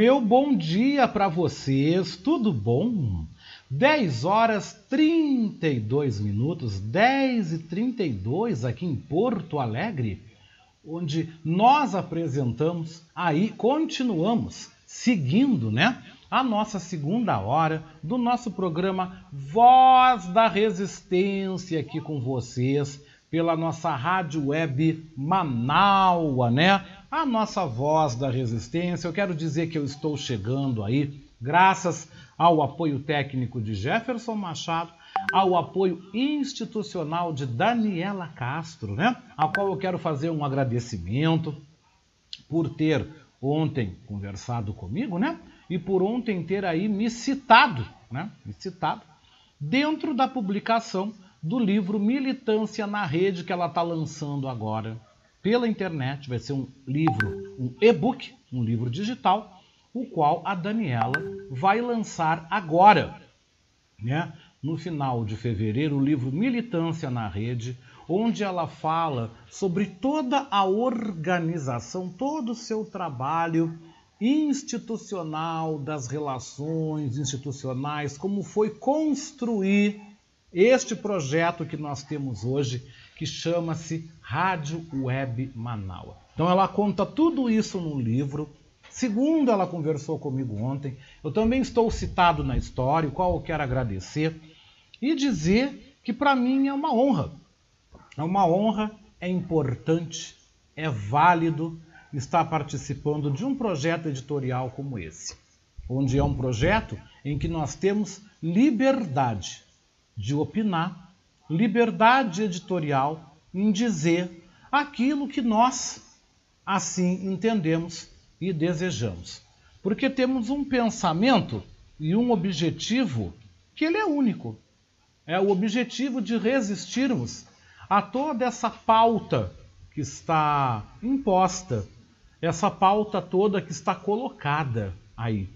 Meu bom dia para vocês, tudo bom? 10 horas 32 minutos, 10 e 32 aqui em Porto Alegre, onde nós apresentamos, aí continuamos seguindo, né? A nossa segunda hora do nosso programa Voz da Resistência aqui com vocês, pela nossa rádio web Manaua, né? A nossa voz da resistência. Eu quero dizer que eu estou chegando aí, graças ao apoio técnico de Jefferson Machado, ao apoio institucional de Daniela Castro, né? A qual eu quero fazer um agradecimento por ter ontem conversado comigo, né? E por ontem ter aí me citado, né? Me citado dentro da publicação do livro Militância na Rede que ela está lançando agora pela internet, vai ser um livro, um e-book, um livro digital, o qual a Daniela vai lançar agora, né? No final de fevereiro, o livro Militância na Rede, onde ela fala sobre toda a organização, todo o seu trabalho institucional, das relações institucionais, como foi construir este projeto que nós temos hoje, que chama-se Rádio Web Manaua. Então ela conta tudo isso no livro. Segundo ela conversou comigo ontem, eu também estou citado na história, o qual eu quero agradecer e dizer que para mim é uma honra. É uma honra, é importante, é válido estar participando de um projeto editorial como esse, onde é um projeto em que nós temos liberdade de opinar liberdade editorial em dizer aquilo que nós assim entendemos e desejamos. Porque temos um pensamento e um objetivo que ele é único. É o objetivo de resistirmos a toda essa pauta que está imposta, essa pauta toda que está colocada aí,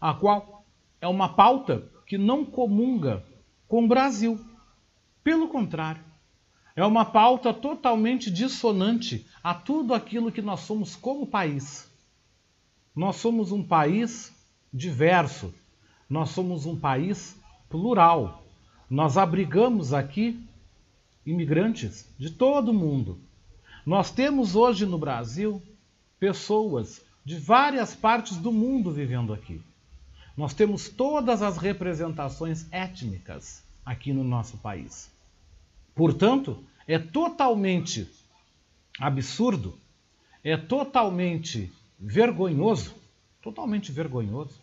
a qual é uma pauta que não comunga com o Brasil. Pelo contrário, é uma pauta totalmente dissonante a tudo aquilo que nós somos como país. Nós somos um país diverso, nós somos um país plural. Nós abrigamos aqui imigrantes de todo o mundo. Nós temos hoje no Brasil pessoas de várias partes do mundo vivendo aqui. Nós temos todas as representações étnicas aqui no nosso país. Portanto, é totalmente absurdo, é totalmente vergonhoso, totalmente vergonhoso,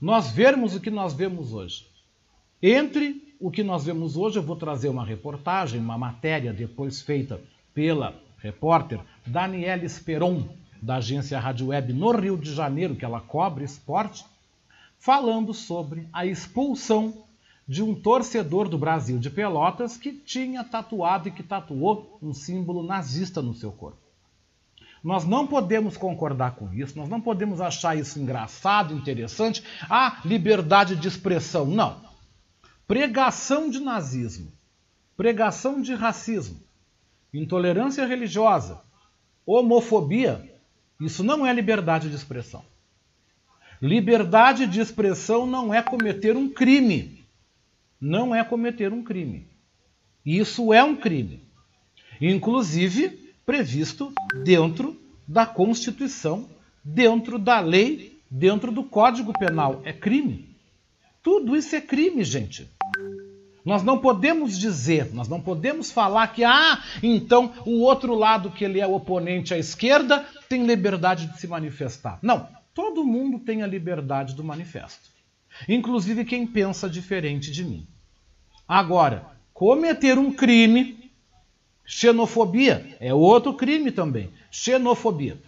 nós vermos o que nós vemos hoje. Entre o que nós vemos hoje, eu vou trazer uma reportagem, uma matéria depois feita pela repórter Daniela Esperon, da agência Rádio Web no Rio de Janeiro, que ela cobre esporte, falando sobre a expulsão de um torcedor do Brasil de Pelotas que tinha tatuado e que tatuou um símbolo nazista no seu corpo. Nós não podemos concordar com isso, nós não podemos achar isso engraçado, interessante. Ah, liberdade de expressão. Não. Pregação de nazismo, pregação de racismo, intolerância religiosa, homofobia, isso não é liberdade de expressão. Liberdade de expressão não é cometer um crime não é cometer um crime. Isso é um crime, inclusive previsto dentro da Constituição, dentro da lei, dentro do Código Penal. É crime. Tudo isso é crime, gente. Nós não podemos dizer, nós não podemos falar que, ah, então o outro lado que ele é oponente à esquerda tem liberdade de se manifestar. Não, todo mundo tem a liberdade do manifesto inclusive quem pensa diferente de mim. Agora, cometer um crime, xenofobia, é outro crime também. Xenofobia.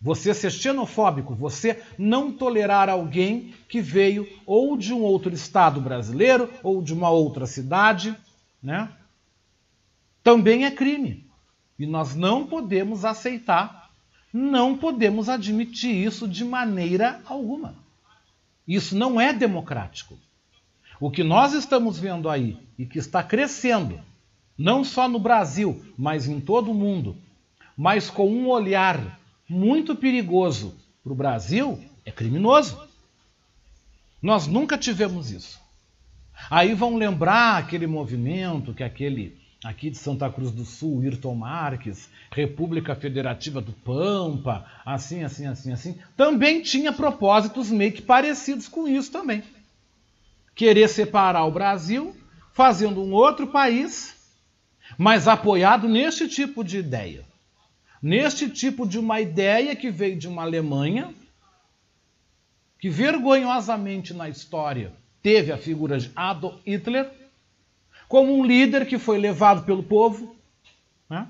Você ser xenofóbico, você não tolerar alguém que veio ou de um outro estado brasileiro ou de uma outra cidade, né? Também é crime. E nós não podemos aceitar, não podemos admitir isso de maneira alguma. Isso não é democrático. O que nós estamos vendo aí e que está crescendo, não só no Brasil, mas em todo o mundo, mas com um olhar muito perigoso para o Brasil, é criminoso. Nós nunca tivemos isso. Aí vão lembrar aquele movimento que aquele aqui de Santa Cruz do Sul, Ayrton Marques, República Federativa do Pampa, assim, assim, assim, assim, também tinha propósitos meio que parecidos com isso também. Querer separar o Brasil, fazendo um outro país, mas apoiado neste tipo de ideia. Neste tipo de uma ideia que veio de uma Alemanha, que vergonhosamente na história teve a figura de Adolf Hitler, como um líder que foi levado pelo povo né,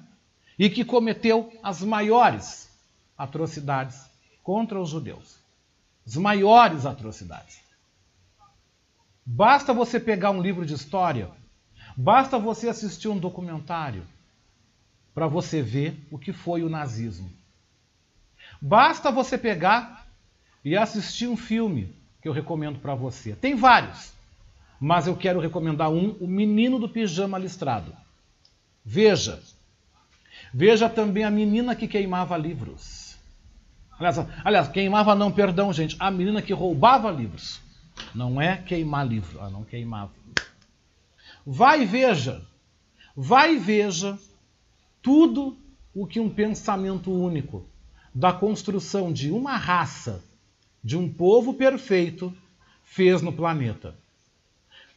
e que cometeu as maiores atrocidades contra os judeus. As maiores atrocidades. Basta você pegar um livro de história, basta você assistir um documentário para você ver o que foi o nazismo. Basta você pegar e assistir um filme que eu recomendo para você. Tem vários, mas eu quero recomendar um, O Menino do Pijama Listrado. Veja. Veja também a menina que queimava livros. Aliás, aliás, queimava não, perdão, gente. A menina que roubava livros. Não é queimar livro, ela não queimava. Vai e veja. Vai e veja tudo o que um pensamento único da construção de uma raça, de um povo perfeito, fez no planeta.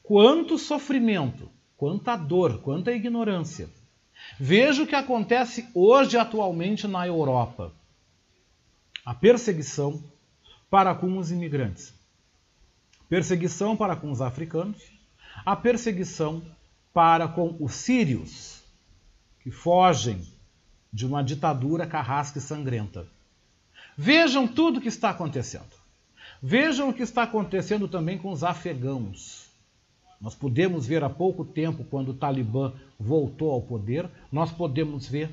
Quanto sofrimento, quanta dor, quanta ignorância. Veja o que acontece hoje, atualmente, na Europa. A perseguição para com os imigrantes, perseguição para com os africanos, a perseguição para com os sírios que fogem de uma ditadura carrasca e sangrenta. Vejam tudo o que está acontecendo. Vejam o que está acontecendo também com os afegãos. Nós podemos ver há pouco tempo, quando o Talibã voltou ao poder, nós podemos ver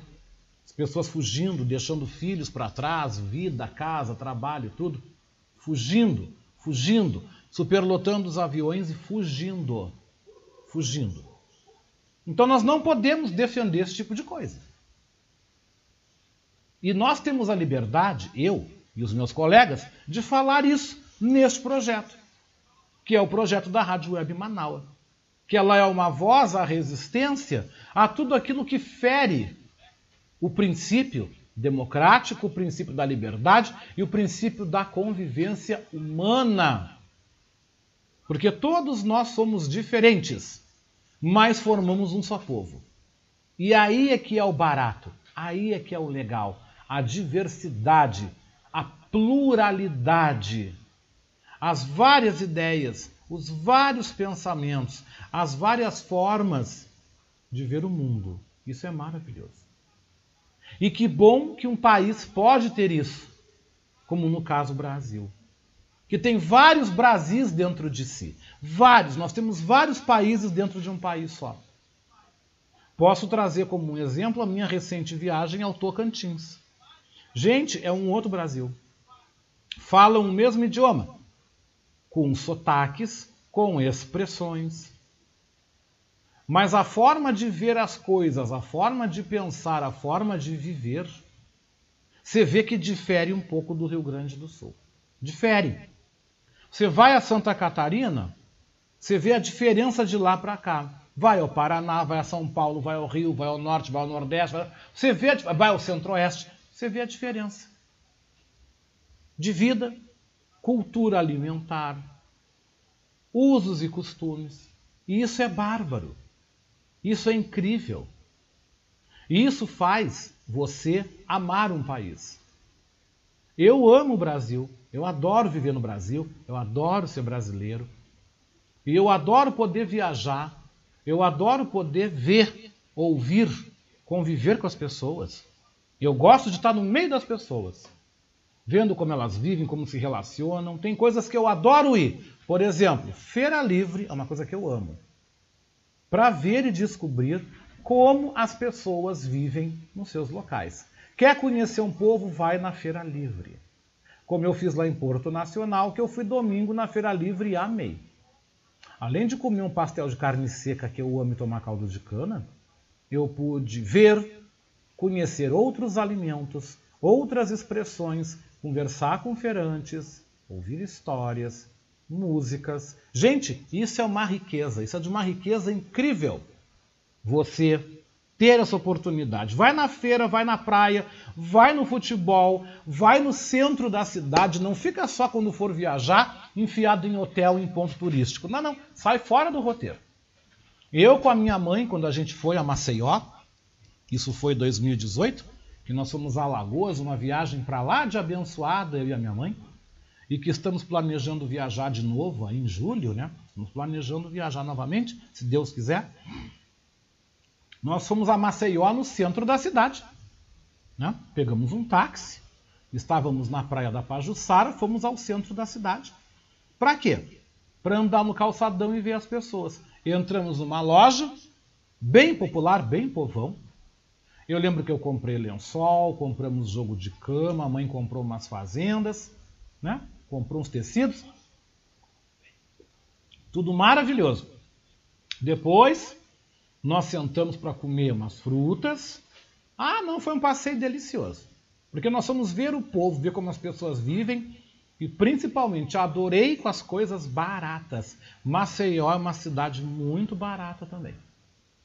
as pessoas fugindo, deixando filhos para trás, vida, casa, trabalho, tudo. Fugindo, fugindo, superlotando os aviões e fugindo. Fugindo. Então nós não podemos defender esse tipo de coisa. E nós temos a liberdade, eu e os meus colegas, de falar isso neste projeto, que é o projeto da Rádio Web Manaus. Que ela é uma voz à resistência a tudo aquilo que fere o princípio democrático, o princípio da liberdade e o princípio da convivência humana. Porque todos nós somos diferentes mas formamos um só povo. E aí é que é o barato, aí é que é o legal, a diversidade, a pluralidade, as várias ideias, os vários pensamentos, as várias formas de ver o mundo. Isso é maravilhoso. E que bom que um país pode ter isso, como no caso Brasil que tem vários Brasis dentro de si. Vários. Nós temos vários países dentro de um país só. Posso trazer como um exemplo a minha recente viagem ao Tocantins. Gente, é um outro Brasil. Falam o mesmo idioma, com sotaques, com expressões. Mas a forma de ver as coisas, a forma de pensar, a forma de viver, você vê que difere um pouco do Rio Grande do Sul. Difere. Você vai a Santa Catarina, você vê a diferença de lá para cá. Vai ao Paraná, vai a São Paulo, vai ao Rio, vai ao Norte, vai ao Nordeste, vai, você vê, vai ao Centro-Oeste, você vê a diferença de vida, cultura alimentar, usos e costumes. E isso é bárbaro. Isso é incrível. E isso faz você amar um país. Eu amo o Brasil. Eu adoro viver no Brasil, eu adoro ser brasileiro. E eu adoro poder viajar, eu adoro poder ver, ouvir, conviver com as pessoas. Eu gosto de estar no meio das pessoas. Vendo como elas vivem, como se relacionam. Tem coisas que eu adoro ir. Por exemplo, Feira Livre é uma coisa que eu amo. Para ver e descobrir como as pessoas vivem nos seus locais. Quer conhecer um povo? Vai na Feira Livre. Como eu fiz lá em Porto Nacional, que eu fui domingo na Feira Livre e amei. Além de comer um pastel de carne seca que eu amo e tomar caldo de cana, eu pude ver, conhecer outros alimentos, outras expressões, conversar com feirantes, ouvir histórias, músicas. Gente, isso é uma riqueza, isso é de uma riqueza incrível. Você ter essa oportunidade. Vai na feira, vai na praia, vai no futebol, vai no centro da cidade. Não fica só quando for viajar enfiado em hotel, em ponto turístico. Não, não. Sai fora do roteiro. Eu com a minha mãe, quando a gente foi a Maceió, isso foi 2018, que nós fomos a Alagoas, uma viagem para lá de abençoada, eu e a minha mãe, e que estamos planejando viajar de novo em julho, né? Estamos planejando viajar novamente, se Deus quiser. Nós fomos a Maceió, no centro da cidade. Né? Pegamos um táxi, estávamos na praia da Pajuçara, fomos ao centro da cidade. Para quê? Para andar no calçadão e ver as pessoas. Entramos numa loja, bem popular, bem povão. Eu lembro que eu comprei lençol, compramos jogo de cama, a mãe comprou umas fazendas, né? comprou uns tecidos. Tudo maravilhoso. Depois, nós sentamos para comer umas frutas. Ah, não, foi um passeio delicioso. Porque nós fomos ver o povo, ver como as pessoas vivem e principalmente adorei com as coisas baratas. Maceió é uma cidade muito barata também.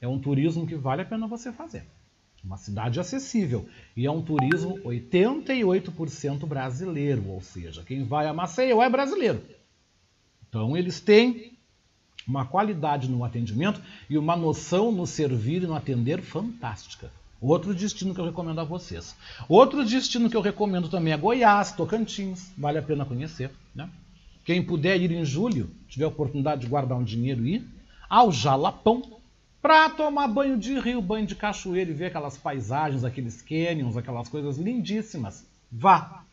É um turismo que vale a pena você fazer. Uma cidade acessível. E é um turismo 88% brasileiro, ou seja, quem vai a Maceió é brasileiro. Então eles têm uma qualidade no atendimento e uma noção no servir e no atender fantástica. Outro destino que eu recomendo a vocês. Outro destino que eu recomendo também é Goiás, Tocantins, vale a pena conhecer. Né? Quem puder ir em julho, tiver a oportunidade de guardar um dinheiro e ir, ao Jalapão, para tomar banho de rio, banho de cachoeira e ver aquelas paisagens, aqueles canyons, aquelas coisas lindíssimas. Vá,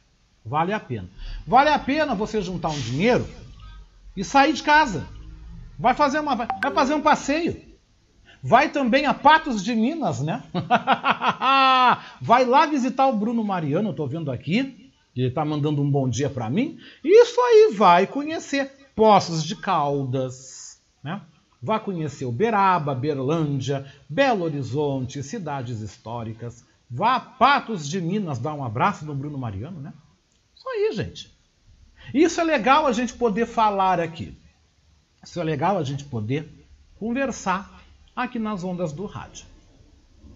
vale a pena. Vale a pena você juntar um dinheiro e sair de casa Vai fazer, uma, vai fazer um passeio. Vai também a Patos de Minas, né? vai lá visitar o Bruno Mariano, eu tô vendo aqui. Ele está mandando um bom dia para mim. Isso aí vai conhecer Poços de Caldas, né? Vai conhecer Uberaba, Berlândia, Belo Horizonte, cidades históricas. Vá a Patos de Minas dar um abraço no Bruno Mariano, né? Isso aí, gente. Isso é legal a gente poder falar aqui. Isso é legal a gente poder conversar aqui nas ondas do rádio.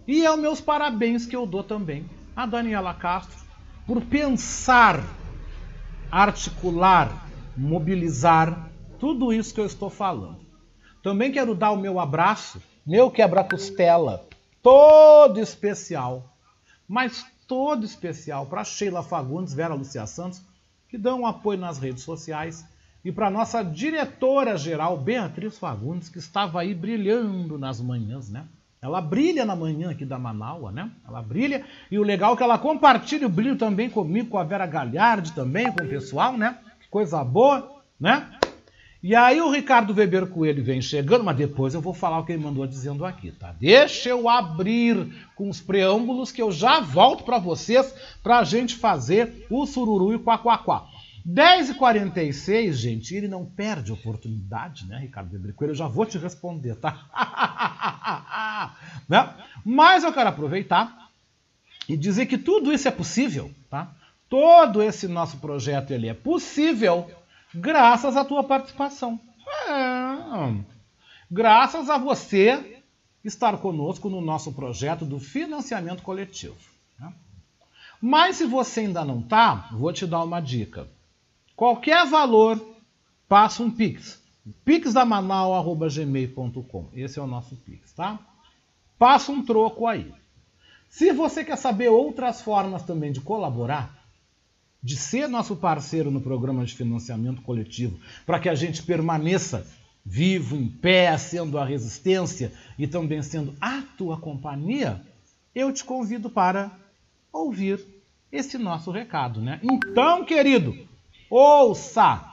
E é os meus parabéns que eu dou também a Daniela Castro por pensar, articular, mobilizar tudo isso que eu estou falando. Também quero dar o meu abraço, meu quebra-costela, todo especial, mas todo especial para Sheila Fagundes, Vera Lucia Santos, que dão um apoio nas redes sociais e para nossa diretora-geral, Beatriz Fagundes, que estava aí brilhando nas manhãs, né? Ela brilha na manhã aqui da Manaua, né? Ela brilha e o legal é que ela compartilha o brilho também comigo, com a Vera Galhardi também, com o pessoal, né? Que coisa boa, né? E aí o Ricardo Weber Coelho vem chegando, mas depois eu vou falar o que ele mandou dizendo aqui, tá? Deixa eu abrir com os preâmbulos que eu já volto para vocês para a gente fazer o sururu e o quaquaquá. 10h46, gente, ele não perde oportunidade, né, Ricardo Weber Eu já vou te responder, tá? né? Mas eu quero aproveitar e dizer que tudo isso é possível, tá? Todo esse nosso projeto ele é possível graças à tua participação. É, graças a você estar conosco no nosso projeto do financiamento coletivo. Né? Mas se você ainda não está, vou te dar uma dica. Qualquer valor, passa um Pix. pixdamanal.gmail.com Esse é o nosso Pix, tá? Passa um troco aí. Se você quer saber outras formas também de colaborar, de ser nosso parceiro no programa de financiamento coletivo, para que a gente permaneça vivo, em pé, sendo a resistência e também sendo a tua companhia, eu te convido para ouvir esse nosso recado, né? Então, querido, ouça!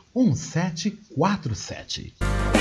1747.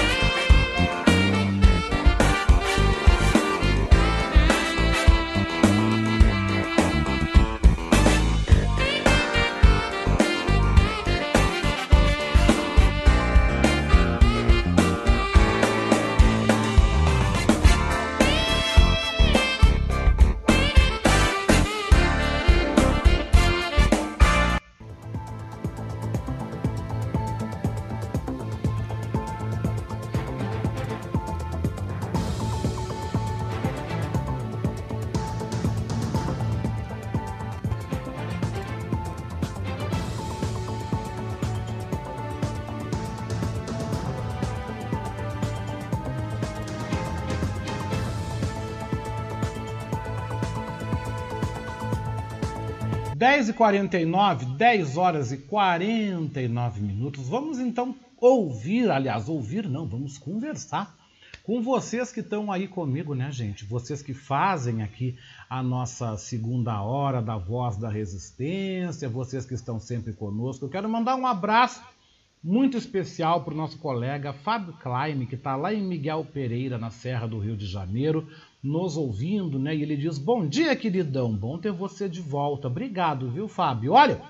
10 e 49, 10 horas e 49 minutos. Vamos então ouvir, aliás, ouvir não, vamos conversar com vocês que estão aí comigo, né, gente? Vocês que fazem aqui a nossa segunda hora da Voz da Resistência, vocês que estão sempre conosco. Eu quero mandar um abraço muito especial para o nosso colega Fábio Klein, que está lá em Miguel Pereira, na Serra do Rio de Janeiro, nos ouvindo, né? E ele diz: Bom dia, queridão, bom ter você de volta. Obrigado, viu, Fábio? Olha,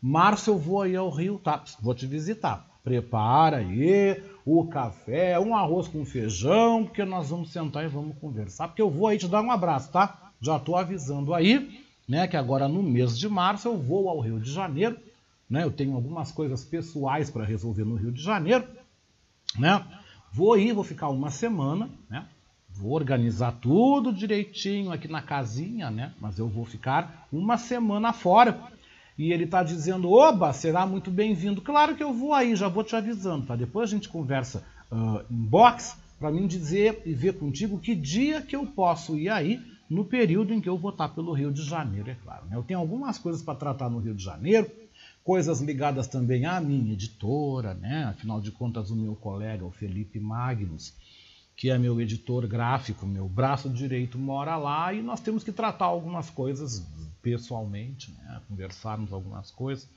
março eu vou aí ao Rio, tá? Vou te visitar. Prepara aí o café, um arroz com feijão, porque nós vamos sentar e vamos conversar. Porque eu vou aí te dar um abraço, tá? Já tô avisando aí, né? Que agora no mês de março eu vou ao Rio de Janeiro, né? Eu tenho algumas coisas pessoais para resolver no Rio de Janeiro, né? Vou aí, vou ficar uma semana, né? Vou organizar tudo direitinho aqui na casinha, né? Mas eu vou ficar uma semana fora. E ele está dizendo: Oba, será muito bem-vindo. Claro que eu vou aí, já vou te avisando, tá? Depois a gente conversa uh, em box para mim dizer e ver contigo que dia que eu posso ir aí no período em que eu vou estar pelo Rio de Janeiro, é claro. Né? Eu tenho algumas coisas para tratar no Rio de Janeiro, coisas ligadas também à minha editora, né? Afinal de contas, o meu colega, o Felipe Magnus, que é meu editor gráfico, meu braço direito, mora lá e nós temos que tratar algumas coisas pessoalmente, né? conversarmos algumas coisas.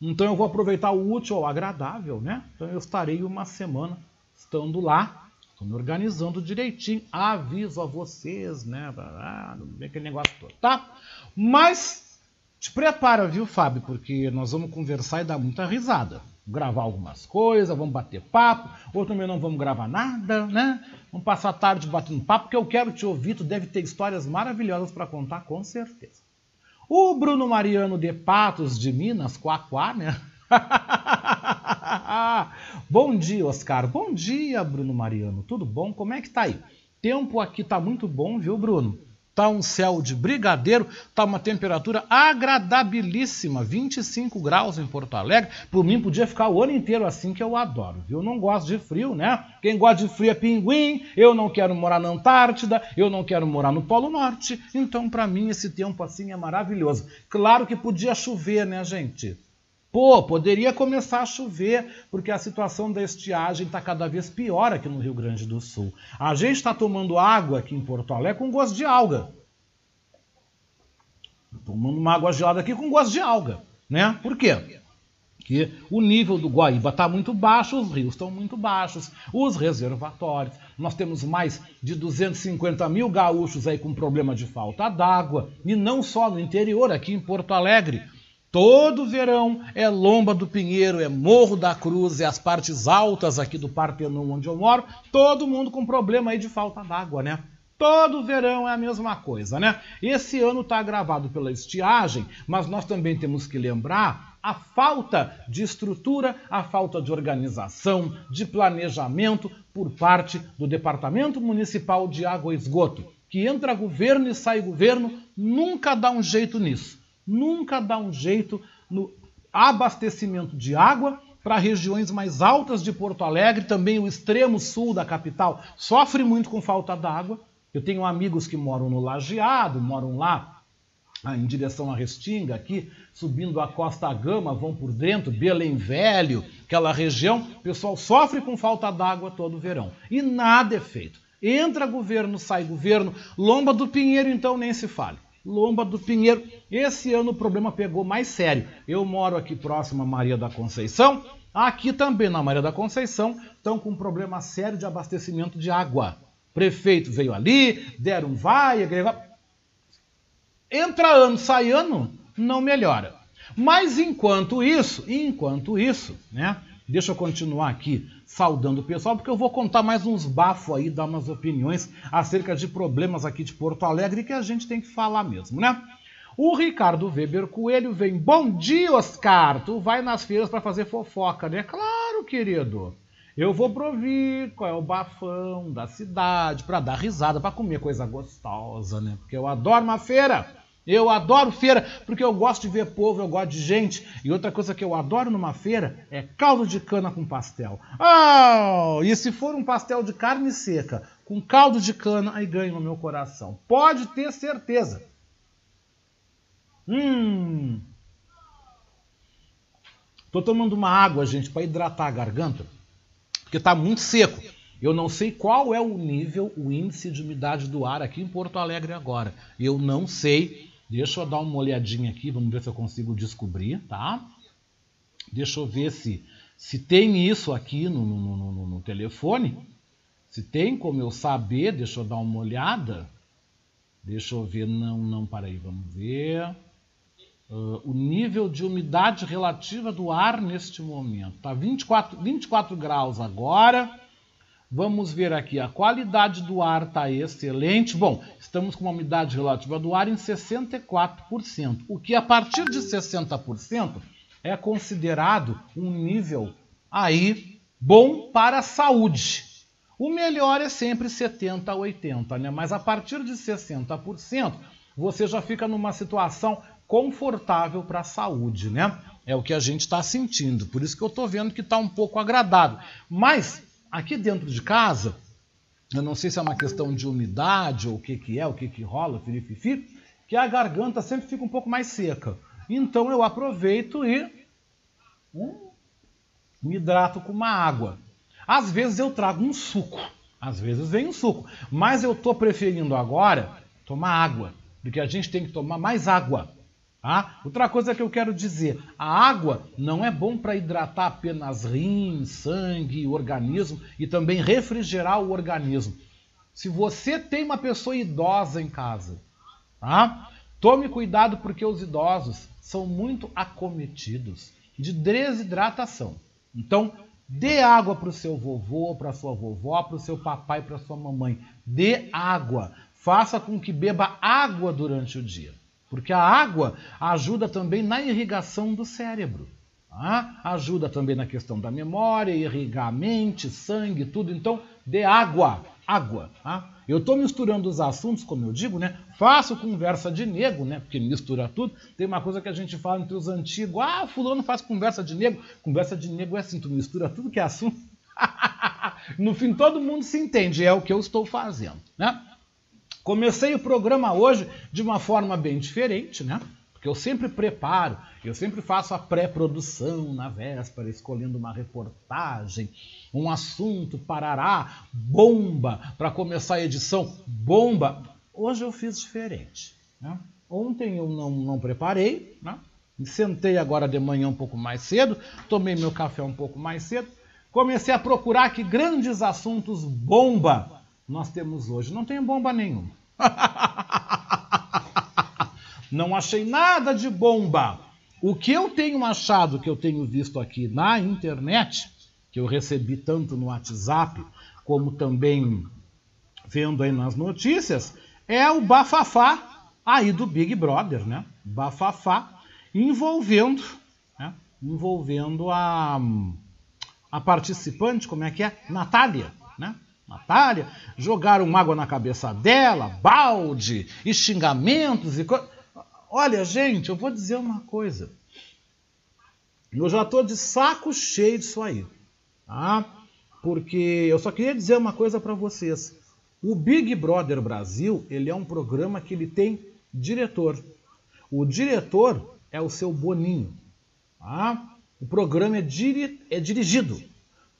Então eu vou aproveitar o útil ao agradável, né? Então eu estarei uma semana estando lá, estou me organizando direitinho, aviso a vocês, né? Ah, aquele negócio todo, tá? Mas te prepara, viu, Fábio? Porque nós vamos conversar e dar muita risada gravar algumas coisas, vamos bater papo, ou também não vamos gravar nada, né? Vamos passar a tarde batendo papo, porque eu quero te ouvir, tu deve ter histórias maravilhosas para contar, com certeza. O Bruno Mariano de Patos, de Minas, Quaquá, né? bom dia, Oscar. Bom dia, Bruno Mariano. Tudo bom? Como é que tá aí? Tempo aqui tá muito bom, viu, Bruno? Tá um céu de brigadeiro, tá uma temperatura agradabilíssima, 25 graus em Porto Alegre. Por mim podia ficar o ano inteiro assim que eu adoro, viu? Eu não gosto de frio, né? Quem gosta de frio é pinguim. Eu não quero morar na Antártida, eu não quero morar no Polo Norte. Então, para mim esse tempo assim é maravilhoso. Claro que podia chover, né, gente? Pô, poderia começar a chover, porque a situação da estiagem está cada vez pior aqui no Rio Grande do Sul. A gente está tomando água aqui em Porto Alegre com gosto de alga. Tomando uma água gelada aqui com gosto de alga. né? Por quê? Porque o nível do Guaíba está muito baixo, os rios estão muito baixos, os reservatórios. Nós temos mais de 250 mil gaúchos aí com problema de falta d'água, e não só no interior, aqui em Porto Alegre. Todo verão é Lomba do Pinheiro, é Morro da Cruz, é as partes altas aqui do Partenon onde eu moro, todo mundo com problema aí de falta d'água, né? Todo verão é a mesma coisa, né? Esse ano está agravado pela estiagem, mas nós também temos que lembrar a falta de estrutura, a falta de organização, de planejamento por parte do Departamento Municipal de Água e Esgoto, que entra governo e sai governo, nunca dá um jeito nisso. Nunca dá um jeito no abastecimento de água para regiões mais altas de Porto Alegre, também o extremo sul da capital sofre muito com falta d'água. Eu tenho amigos que moram no Lajeado, moram lá ah, em direção à Restinga, aqui, subindo a Costa Gama, vão por dentro, Belém Velho, aquela região, o pessoal sofre com falta d'água todo verão. E nada é feito. Entra governo, sai governo. Lomba do Pinheiro, então, nem se fale. Lomba do Pinheiro. Esse ano o problema pegou mais sério. Eu moro aqui próximo a Maria da Conceição. Aqui também na Maria da Conceição estão com um problema sério de abastecimento de água prefeito veio ali, deram vai, entra ano, sai ano, não melhora. Mas enquanto isso, enquanto isso, né? Deixa eu continuar aqui saudando o pessoal, porque eu vou contar mais uns bafos aí, dar umas opiniões acerca de problemas aqui de Porto Alegre que a gente tem que falar mesmo, né? O Ricardo Weber Coelho vem. Bom dia, Oscar! Tu vai nas feiras para fazer fofoca, né? Claro, querido. Eu vou provir qual é o bafão da cidade, para dar risada, para comer coisa gostosa, né? Porque eu adoro uma feira. Eu adoro feira, porque eu gosto de ver povo, eu gosto de gente. E outra coisa que eu adoro numa feira é caldo de cana com pastel. Oh, e se for um pastel de carne seca com caldo de cana, aí ganha no meu coração. Pode ter certeza. Hum. Tô tomando uma água, gente, para hidratar a garganta porque está muito seco. Eu não sei qual é o nível, o índice de umidade do ar aqui em Porto Alegre agora. Eu não sei. Deixa eu dar uma olhadinha aqui, vamos ver se eu consigo descobrir, tá? Deixa eu ver se, se tem isso aqui no, no, no, no telefone. Se tem como eu saber, deixa eu dar uma olhada. Deixa eu ver, não, não, para aí, vamos ver. Uh, o nível de umidade relativa do ar neste momento. Está 24, 24 graus agora. Vamos ver aqui, a qualidade do ar está excelente. Bom, estamos com uma umidade relativa do ar em 64%, o que a partir de 60% é considerado um nível aí bom para a saúde. O melhor é sempre 70 a 80, né? Mas a partir de 60%, você já fica numa situação confortável para a saúde, né? É o que a gente está sentindo. Por isso que eu estou vendo que está um pouco agradável. Mas aqui dentro de casa, eu não sei se é uma questão de umidade ou o que, que é, o que, que rola, firififi, que a garganta sempre fica um pouco mais seca. Então eu aproveito e hum, me hidrato com uma água. Às vezes eu trago um suco, às vezes vem um suco, mas eu estou preferindo agora tomar água, porque a gente tem que tomar mais água. Ah, outra coisa que eu quero dizer: a água não é bom para hidratar apenas rins, sangue, organismo e também refrigerar o organismo. Se você tem uma pessoa idosa em casa, tá? tome cuidado porque os idosos são muito acometidos de desidratação. Então, dê água para o seu vovô, para sua vovó, para o seu papai, para sua mamãe. Dê água. Faça com que beba água durante o dia. Porque a água ajuda também na irrigação do cérebro. Tá? Ajuda também na questão da memória, irrigar a mente, sangue, tudo. Então, dê água, água. Tá? Eu estou misturando os assuntos, como eu digo, né? Faço conversa de nego, né? Porque mistura tudo. Tem uma coisa que a gente fala entre os antigos. Ah, fulano faz conversa de nego. Conversa de nego é assim, tu mistura tudo que é assunto. no fim, todo mundo se entende. É o que eu estou fazendo, né? Comecei o programa hoje de uma forma bem diferente, né? Porque eu sempre preparo, eu sempre faço a pré-produção na véspera, escolhendo uma reportagem, um assunto, parará, bomba, para começar a edição, bomba. Hoje eu fiz diferente. Né? Ontem eu não, não preparei, né? Me sentei agora de manhã um pouco mais cedo, tomei meu café um pouco mais cedo, comecei a procurar que grandes assuntos bomba nós temos hoje. Não tem bomba nenhuma. Não achei nada de bomba. O que eu tenho achado, que eu tenho visto aqui na internet, que eu recebi tanto no WhatsApp, como também vendo aí nas notícias, é o bafafá aí do Big Brother, né? Bafafá envolvendo, né? envolvendo a, a participante, como é que é? Natália, né? Natália, jogaram água na cabeça dela, balde e xingamentos e coisas. Olha, gente, eu vou dizer uma coisa. Eu já estou de saco cheio disso aí. Tá? Porque eu só queria dizer uma coisa para vocês. O Big Brother Brasil, ele é um programa que ele tem diretor. O diretor é o seu Boninho. Tá? O programa é, diri é dirigido.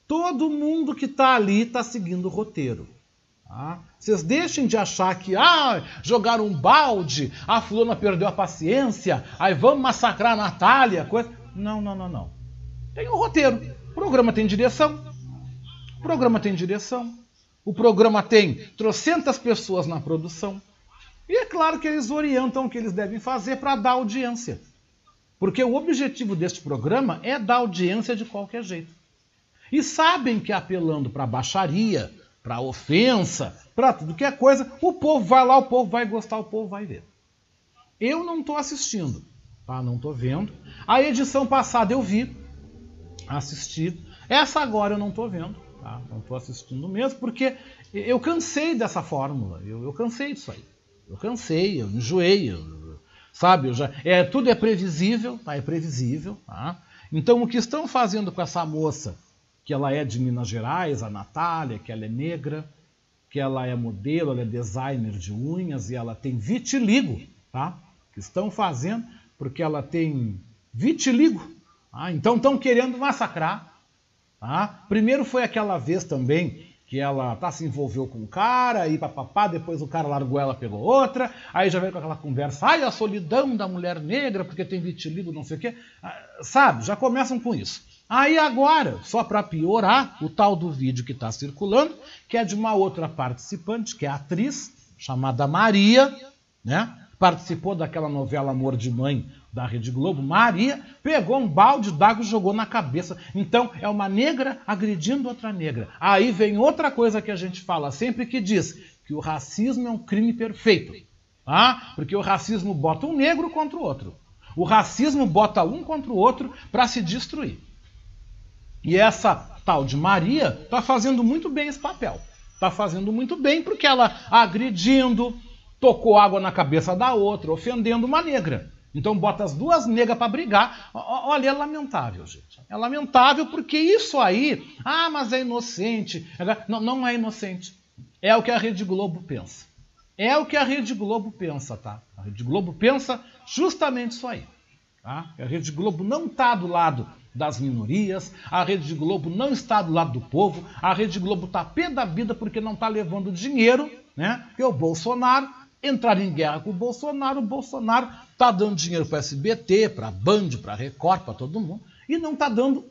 Todo mundo que está ali está seguindo o roteiro. Tá? Vocês deixem de achar que ah, jogaram um balde, a fulana perdeu a paciência, aí vamos massacrar a Natália. Coisa... Não, não, não, não. Tem um roteiro. O programa tem direção. O programa tem direção. O programa tem trocentas pessoas na produção. E é claro que eles orientam o que eles devem fazer para dar audiência. Porque o objetivo deste programa é dar audiência de qualquer jeito. E sabem que apelando para baixaria, para ofensa, para tudo que é coisa, o povo vai lá, o povo vai gostar, o povo vai ver. Eu não estou assistindo, tá? Não estou vendo. A edição passada eu vi, assisti. Essa agora eu não estou vendo, tá? Não estou assistindo mesmo, porque eu cansei dessa fórmula. Eu, eu cansei disso aí. Eu cansei, eu enjoei, eu, sabe? Eu já, é, tudo é previsível, tá? É previsível, tá? Então o que estão fazendo com essa moça que ela é de Minas Gerais, a Natália, que ela é negra, que ela é modelo, ela é designer de unhas e ela tem vitiligo, tá? Que estão fazendo porque ela tem vitiligo. Tá? Então estão querendo massacrar. Tá? Primeiro foi aquela vez também que ela tá, se envolveu com um cara, e papapá, depois o cara largou ela, pegou outra, aí já veio com aquela conversa, ai, a solidão da mulher negra, porque tem vitiligo, não sei o quê. Ah, sabe, já começam com isso. Aí agora, só para piorar, o tal do vídeo que está circulando, que é de uma outra participante, que é atriz, chamada Maria, né? Participou daquela novela Amor de Mãe da Rede Globo. Maria pegou um balde d'água e jogou na cabeça. Então, é uma negra agredindo outra negra. Aí vem outra coisa que a gente fala sempre que diz que o racismo é um crime perfeito. Ah, porque o racismo bota um negro contra o outro. O racismo bota um contra o outro para se destruir. E essa tal de Maria está fazendo muito bem esse papel. Está fazendo muito bem porque ela agredindo, tocou água na cabeça da outra, ofendendo uma negra. Então bota as duas negras para brigar. Olha, é lamentável, gente. É lamentável porque isso aí, ah, mas é inocente. Não, não é inocente. É o que a Rede Globo pensa. É o que a Rede Globo pensa, tá? A Rede Globo pensa justamente isso aí. Tá? A Rede Globo não está do lado das minorias, a Rede Globo não está do lado do povo, a Rede Globo está pé da vida porque não está levando dinheiro, né? Porque o Bolsonaro entrar em guerra com o Bolsonaro, o Bolsonaro está dando dinheiro para SBT, para Band, para Record, para todo mundo, e não está dando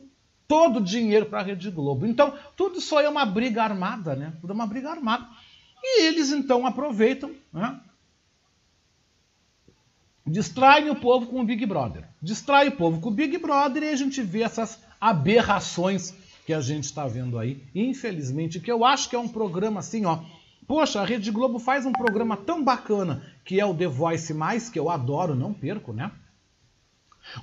todo o dinheiro para a Rede Globo. Então, tudo isso aí é uma briga armada, né? Tudo é uma briga armada. E eles então aproveitam, né? Distraem o povo com o Big Brother. Distrai o povo com o Big Brother e a gente vê essas aberrações que a gente está vendo aí, infelizmente, que eu acho que é um programa assim, ó. Poxa, a Rede Globo faz um programa tão bacana que é o The Voice Mais, que eu adoro, não perco, né?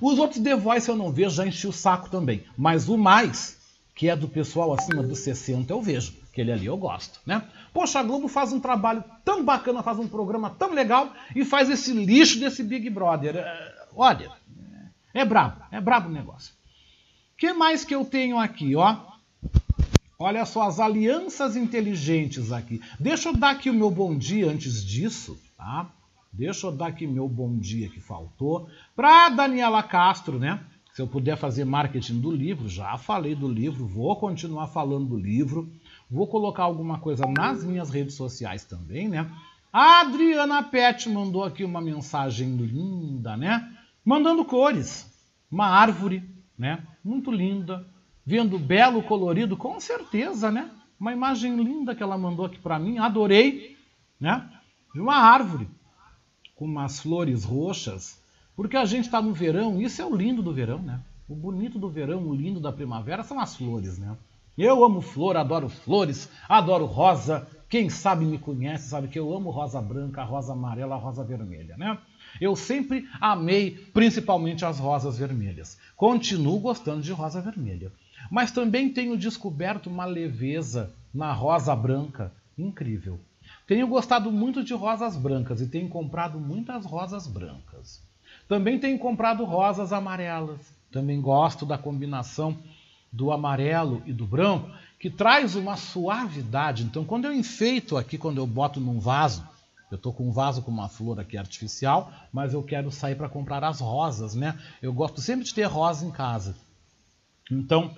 Os outros The Voice eu não vejo, já enchi o saco também. Mas o mais, que é do pessoal acima dos 60, eu vejo. Aquele ali eu gosto, né? Poxa, a Globo faz um trabalho tão bacana, faz um programa tão legal e faz esse lixo desse Big Brother. É, olha, é brabo, é brabo o negócio. O que mais que eu tenho aqui, ó? Olha só as alianças inteligentes aqui. Deixa eu dar aqui o meu bom dia antes disso, tá? Deixa eu dar aqui meu bom dia que faltou para Daniela Castro, né? Se eu puder fazer marketing do livro, já falei do livro, vou continuar falando do livro. Vou colocar alguma coisa nas minhas redes sociais também, né? A Adriana Pet mandou aqui uma mensagem linda, né? mandando cores. Uma árvore, né? Muito linda, vendo belo colorido, com certeza, né? Uma imagem linda que ela mandou aqui para mim, adorei, né? De uma árvore com umas flores roxas, porque a gente está no verão, isso é o lindo do verão, né? O bonito do verão, o lindo da primavera são as flores, né? Eu amo flor, adoro flores, adoro rosa. Quem sabe me conhece, sabe que eu amo rosa branca, rosa amarela, rosa vermelha, né? Eu sempre amei principalmente as rosas vermelhas. Continuo gostando de rosa vermelha. Mas também tenho descoberto uma leveza na rosa branca incrível. Tenho gostado muito de rosas brancas e tenho comprado muitas rosas brancas. Também tenho comprado rosas amarelas. Também gosto da combinação do amarelo e do branco, que traz uma suavidade. Então, quando eu enfeito aqui, quando eu boto num vaso, eu estou com um vaso com uma flor aqui artificial, mas eu quero sair para comprar as rosas, né? Eu gosto sempre de ter rosa em casa. Então,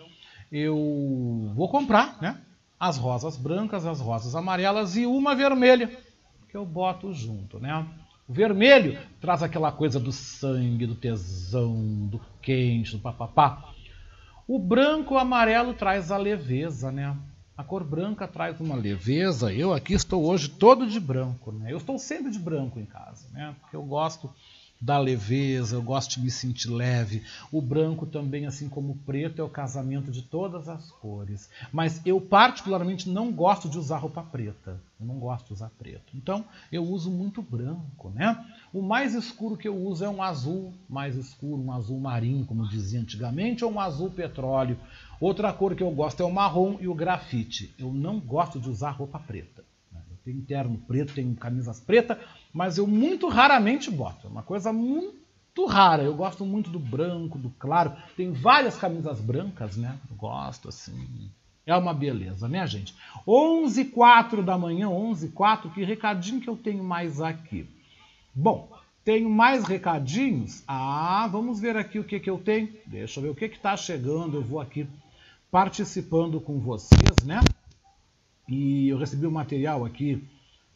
eu vou comprar, né? As rosas brancas, as rosas amarelas e uma vermelha, que eu boto junto, né? O vermelho traz aquela coisa do sangue, do tesão, do quente, do papapá. O branco o amarelo traz a leveza, né? A cor branca traz uma leveza. Eu aqui estou hoje todo de branco, né? Eu estou sempre de branco em casa, né? Porque eu gosto da leveza, eu gosto de me sentir leve. O branco também, assim como o preto, é o casamento de todas as cores. Mas eu particularmente não gosto de usar roupa preta. Eu não gosto de usar preto. Então, eu uso muito branco, né? O mais escuro que eu uso é um azul mais escuro, um azul marinho, como dizia antigamente, ou um azul petróleo. Outra cor que eu gosto é o marrom e o grafite. Eu não gosto de usar roupa preta. Tenho terno preto, tenho camisas pretas, mas eu muito raramente boto. É uma coisa muito rara. Eu gosto muito do branco, do claro. Tem várias camisas brancas, né? Eu gosto assim. É uma beleza, né, gente? 11 h da manhã, 11 h que recadinho que eu tenho mais aqui? Bom, tenho mais recadinhos. Ah, vamos ver aqui o que, que eu tenho. Deixa eu ver o que está chegando. Eu vou aqui participando com vocês, né? E eu recebi um material aqui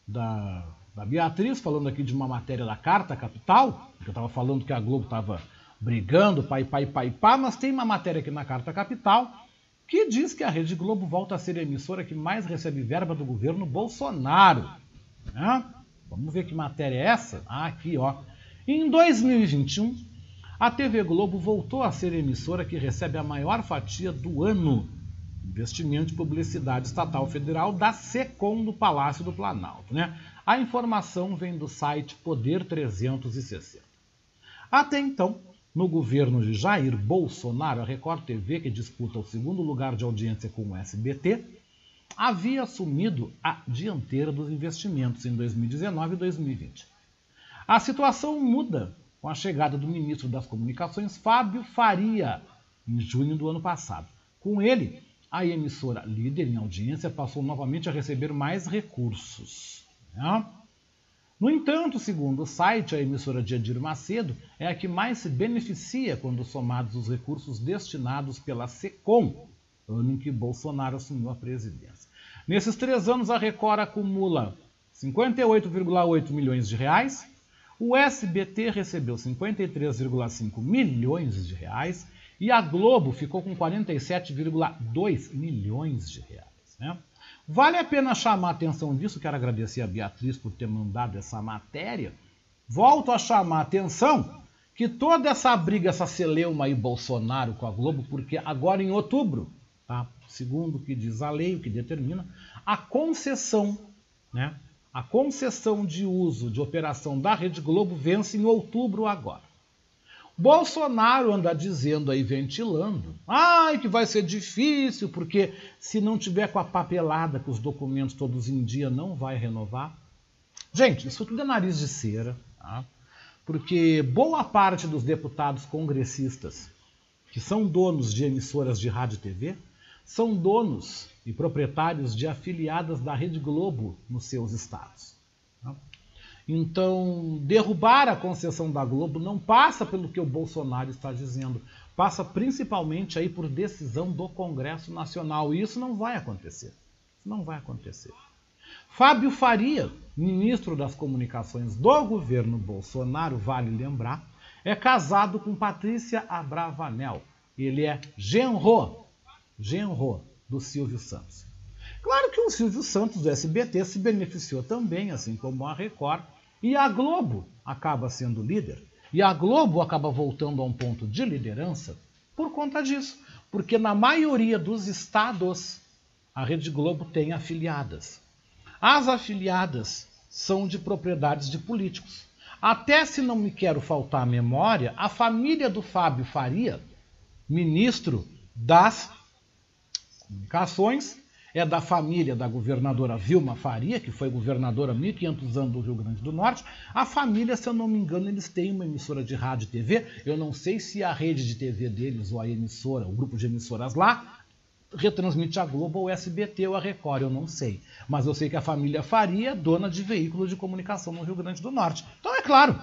da da Beatriz, falando aqui de uma matéria da Carta Capital, que eu estava falando que a Globo estava brigando, pai, pai, pai, pá, mas tem uma matéria aqui na Carta Capital que diz que a Rede Globo volta a ser a emissora que mais recebe verba do governo Bolsonaro. Né? Vamos ver que matéria é essa? Ah, aqui, ó. Em 2021, a TV Globo voltou a ser a emissora que recebe a maior fatia do ano. Investimento de Publicidade Estatal Federal da SECOM do Palácio do Planalto. Né? A informação vem do site Poder 360. Até então, no governo de Jair Bolsonaro, a Record TV, que disputa o segundo lugar de audiência com o SBT, havia assumido a dianteira dos investimentos em 2019 e 2020. A situação muda com a chegada do ministro das Comunicações, Fábio Faria, em junho do ano passado. Com ele, a emissora líder em audiência passou novamente a receber mais recursos. Né? No entanto, segundo o site, a emissora de Edir Macedo é a que mais se beneficia quando somados os recursos destinados pela SECOM, ano em que Bolsonaro assumiu a presidência. Nesses três anos, a Record acumula 58,8 milhões de reais, o SBT recebeu 53,5 milhões de reais e a Globo ficou com 47,2 milhões de reais. Né? Vale a pena chamar a atenção disso, quero agradecer a Beatriz por ter mandado essa matéria. Volto a chamar a atenção que toda essa briga, essa celeuma aí Bolsonaro com a Globo, porque agora em outubro, tá? segundo o que diz a lei, o que determina, a concessão, né? A concessão de uso de operação da Rede Globo vence em outubro agora. Bolsonaro anda dizendo aí, ventilando, ai, que vai ser difícil, porque se não tiver com a papelada, com os documentos todos em dia, não vai renovar. Gente, isso tudo é nariz de cera, tá? porque boa parte dos deputados congressistas que são donos de emissoras de rádio e TV são donos e proprietários de afiliadas da Rede Globo nos seus estados. Então, derrubar a concessão da Globo não passa pelo que o Bolsonaro está dizendo, passa principalmente aí por decisão do Congresso Nacional. E isso não vai acontecer. Não vai acontecer. Fábio Faria, ministro das Comunicações do governo Bolsonaro, vale lembrar, é casado com Patrícia Abravanel. Ele é genro, genro do Silvio Santos. Claro que o Silvio Santos do SBT se beneficiou também, assim como a Record, e a Globo acaba sendo líder. E a Globo acaba voltando a um ponto de liderança por conta disso. Porque na maioria dos estados, a Rede Globo tem afiliadas. As afiliadas são de propriedades de políticos. Até se não me quero faltar a memória, a família do Fábio Faria, ministro das Comunicações, é da família da governadora Vilma Faria, que foi governadora há 1.500 anos do Rio Grande do Norte. A família, se eu não me engano, eles têm uma emissora de rádio e TV. Eu não sei se a rede de TV deles ou a emissora, o grupo de emissoras lá, retransmite a Globo ou SBT ou a Record, eu não sei. Mas eu sei que a família Faria é dona de veículos de comunicação no Rio Grande do Norte. Então é claro,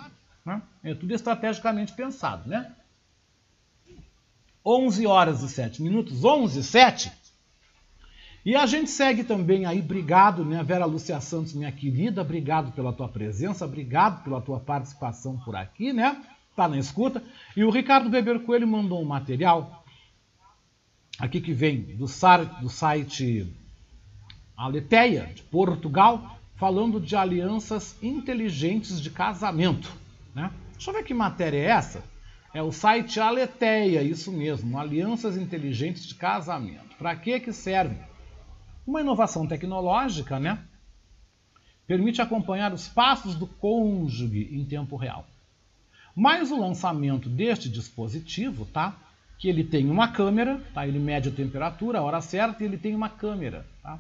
né? é tudo estrategicamente pensado, né? 11 horas e 7 minutos, 11 e 7. E a gente segue também aí, obrigado, né, Vera Lúcia Santos, minha querida, obrigado pela tua presença, obrigado pela tua participação por aqui, né? Tá na escuta. E o Ricardo Beber Coelho mandou um material aqui que vem do, do site Aleteia, de Portugal, falando de alianças inteligentes de casamento. Né? Deixa eu ver que matéria é essa. É o site Aleteia, isso mesmo, Alianças Inteligentes de Casamento. Para que que serve? Uma inovação tecnológica, né? Permite acompanhar os passos do cônjuge em tempo real. Mas o lançamento deste dispositivo, tá? Que ele tem uma câmera, tá? Ele mede a temperatura, a hora certa, e ele tem uma câmera, tá?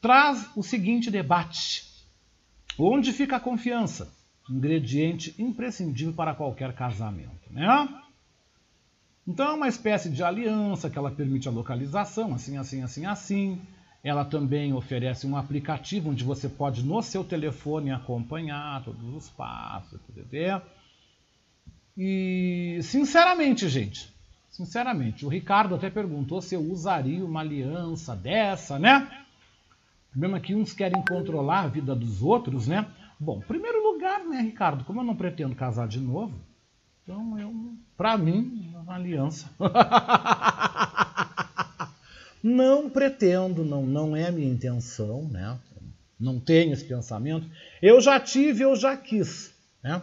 Traz o seguinte debate: onde fica a confiança? Ingrediente imprescindível para qualquer casamento, né? Então é uma espécie de aliança que ela permite a localização, assim, assim, assim, assim. Ela também oferece um aplicativo onde você pode no seu telefone acompanhar todos os passos, etc. E sinceramente, gente, sinceramente, o Ricardo até perguntou se eu usaria uma aliança dessa, né? O problema é que uns querem controlar a vida dos outros, né? Bom, primeiro lugar, né, Ricardo, como eu não pretendo casar de novo, então eu, para mim, uma aliança. não pretendo, não, não é minha intenção, né? Não tenho esse pensamento. Eu já tive, eu já quis, né?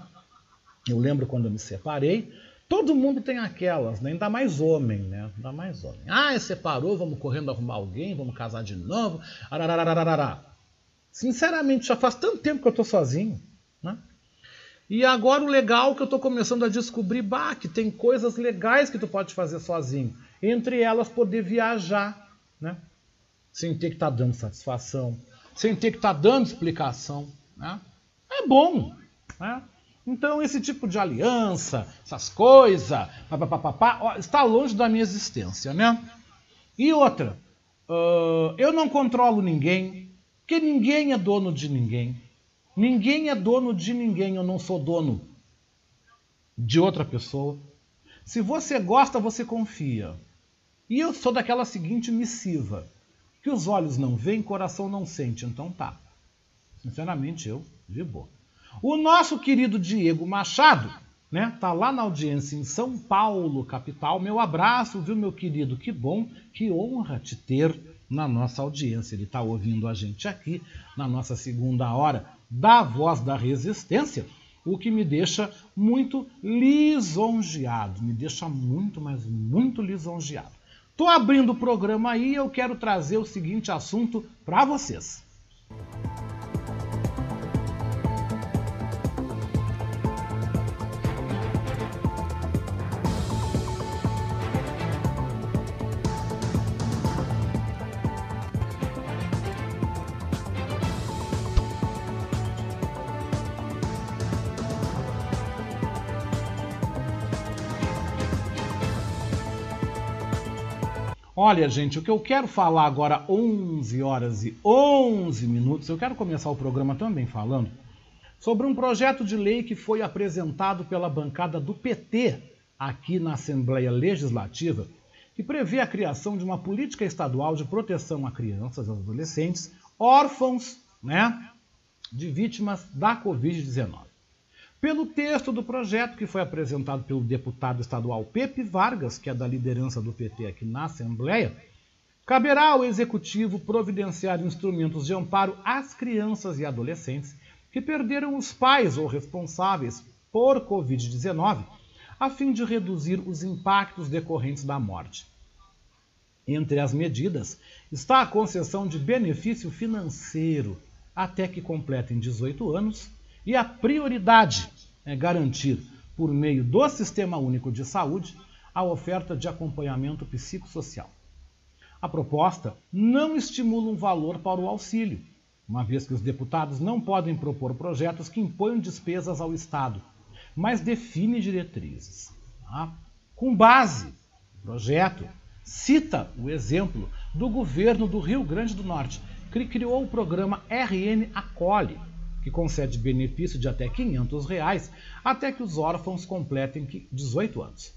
Eu lembro quando eu me separei, todo mundo tem aquelas, né? ainda mais homem, né? Ainda mais homem. Ah, separou, vamos correndo arrumar alguém, vamos casar de novo. Arararararará. Sinceramente, já faz tanto tempo que eu estou sozinho? E agora o legal que eu estou começando a descobrir, bah, que tem coisas legais que tu pode fazer sozinho. Entre elas, poder viajar, né? Sem ter que estar tá dando satisfação, sem ter que estar tá dando explicação, né? É bom, né? Então, esse tipo de aliança, essas coisas, papapá, está longe da minha existência, né? E outra, uh, eu não controlo ninguém, porque ninguém é dono de ninguém. Ninguém é dono de ninguém, eu não sou dono de outra pessoa. Se você gosta, você confia. E eu sou daquela seguinte missiva: que os olhos não veem, coração não sente. Então tá. Sinceramente, eu de boa. O nosso querido Diego Machado, né, tá lá na audiência em São Paulo, capital. Meu abraço, viu, meu querido? Que bom, que honra te ter na nossa audiência. Ele está ouvindo a gente aqui na nossa segunda hora da voz da resistência, o que me deixa muito lisonjeado, me deixa muito, mas muito lisonjeado. Estou abrindo o programa aí e eu quero trazer o seguinte assunto para vocês. Olha, gente, o que eu quero falar agora, 11 horas e 11 minutos, eu quero começar o programa também falando sobre um projeto de lei que foi apresentado pela bancada do PT aqui na Assembleia Legislativa, que prevê a criação de uma política estadual de proteção a crianças e adolescentes órfãos né, de vítimas da Covid-19. Pelo texto do projeto que foi apresentado pelo deputado estadual Pepe Vargas, que é da liderança do PT aqui na Assembleia, caberá ao Executivo providenciar instrumentos de amparo às crianças e adolescentes que perderam os pais ou responsáveis por Covid-19, a fim de reduzir os impactos decorrentes da morte. Entre as medidas está a concessão de benefício financeiro até que completem 18 anos e a prioridade é garantir, por meio do Sistema Único de Saúde, a oferta de acompanhamento psicossocial. A proposta não estimula um valor para o auxílio, uma vez que os deputados não podem propor projetos que imponham despesas ao Estado, mas define diretrizes. Tá? Com base no projeto, cita o exemplo do governo do Rio Grande do Norte, que criou o programa RN Acolhe, que concede benefício de até 500 reais até que os órfãos completem 18 anos.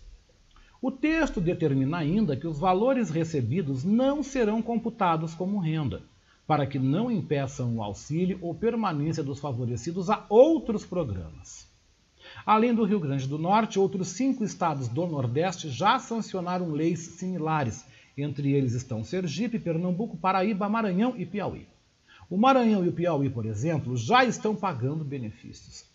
O texto determina ainda que os valores recebidos não serão computados como renda, para que não impeçam o auxílio ou permanência dos favorecidos a outros programas. Além do Rio Grande do Norte, outros cinco estados do Nordeste já sancionaram leis similares. Entre eles estão Sergipe, Pernambuco, Paraíba, Maranhão e Piauí. O Maranhão e o Piauí, por exemplo, já estão pagando benefícios.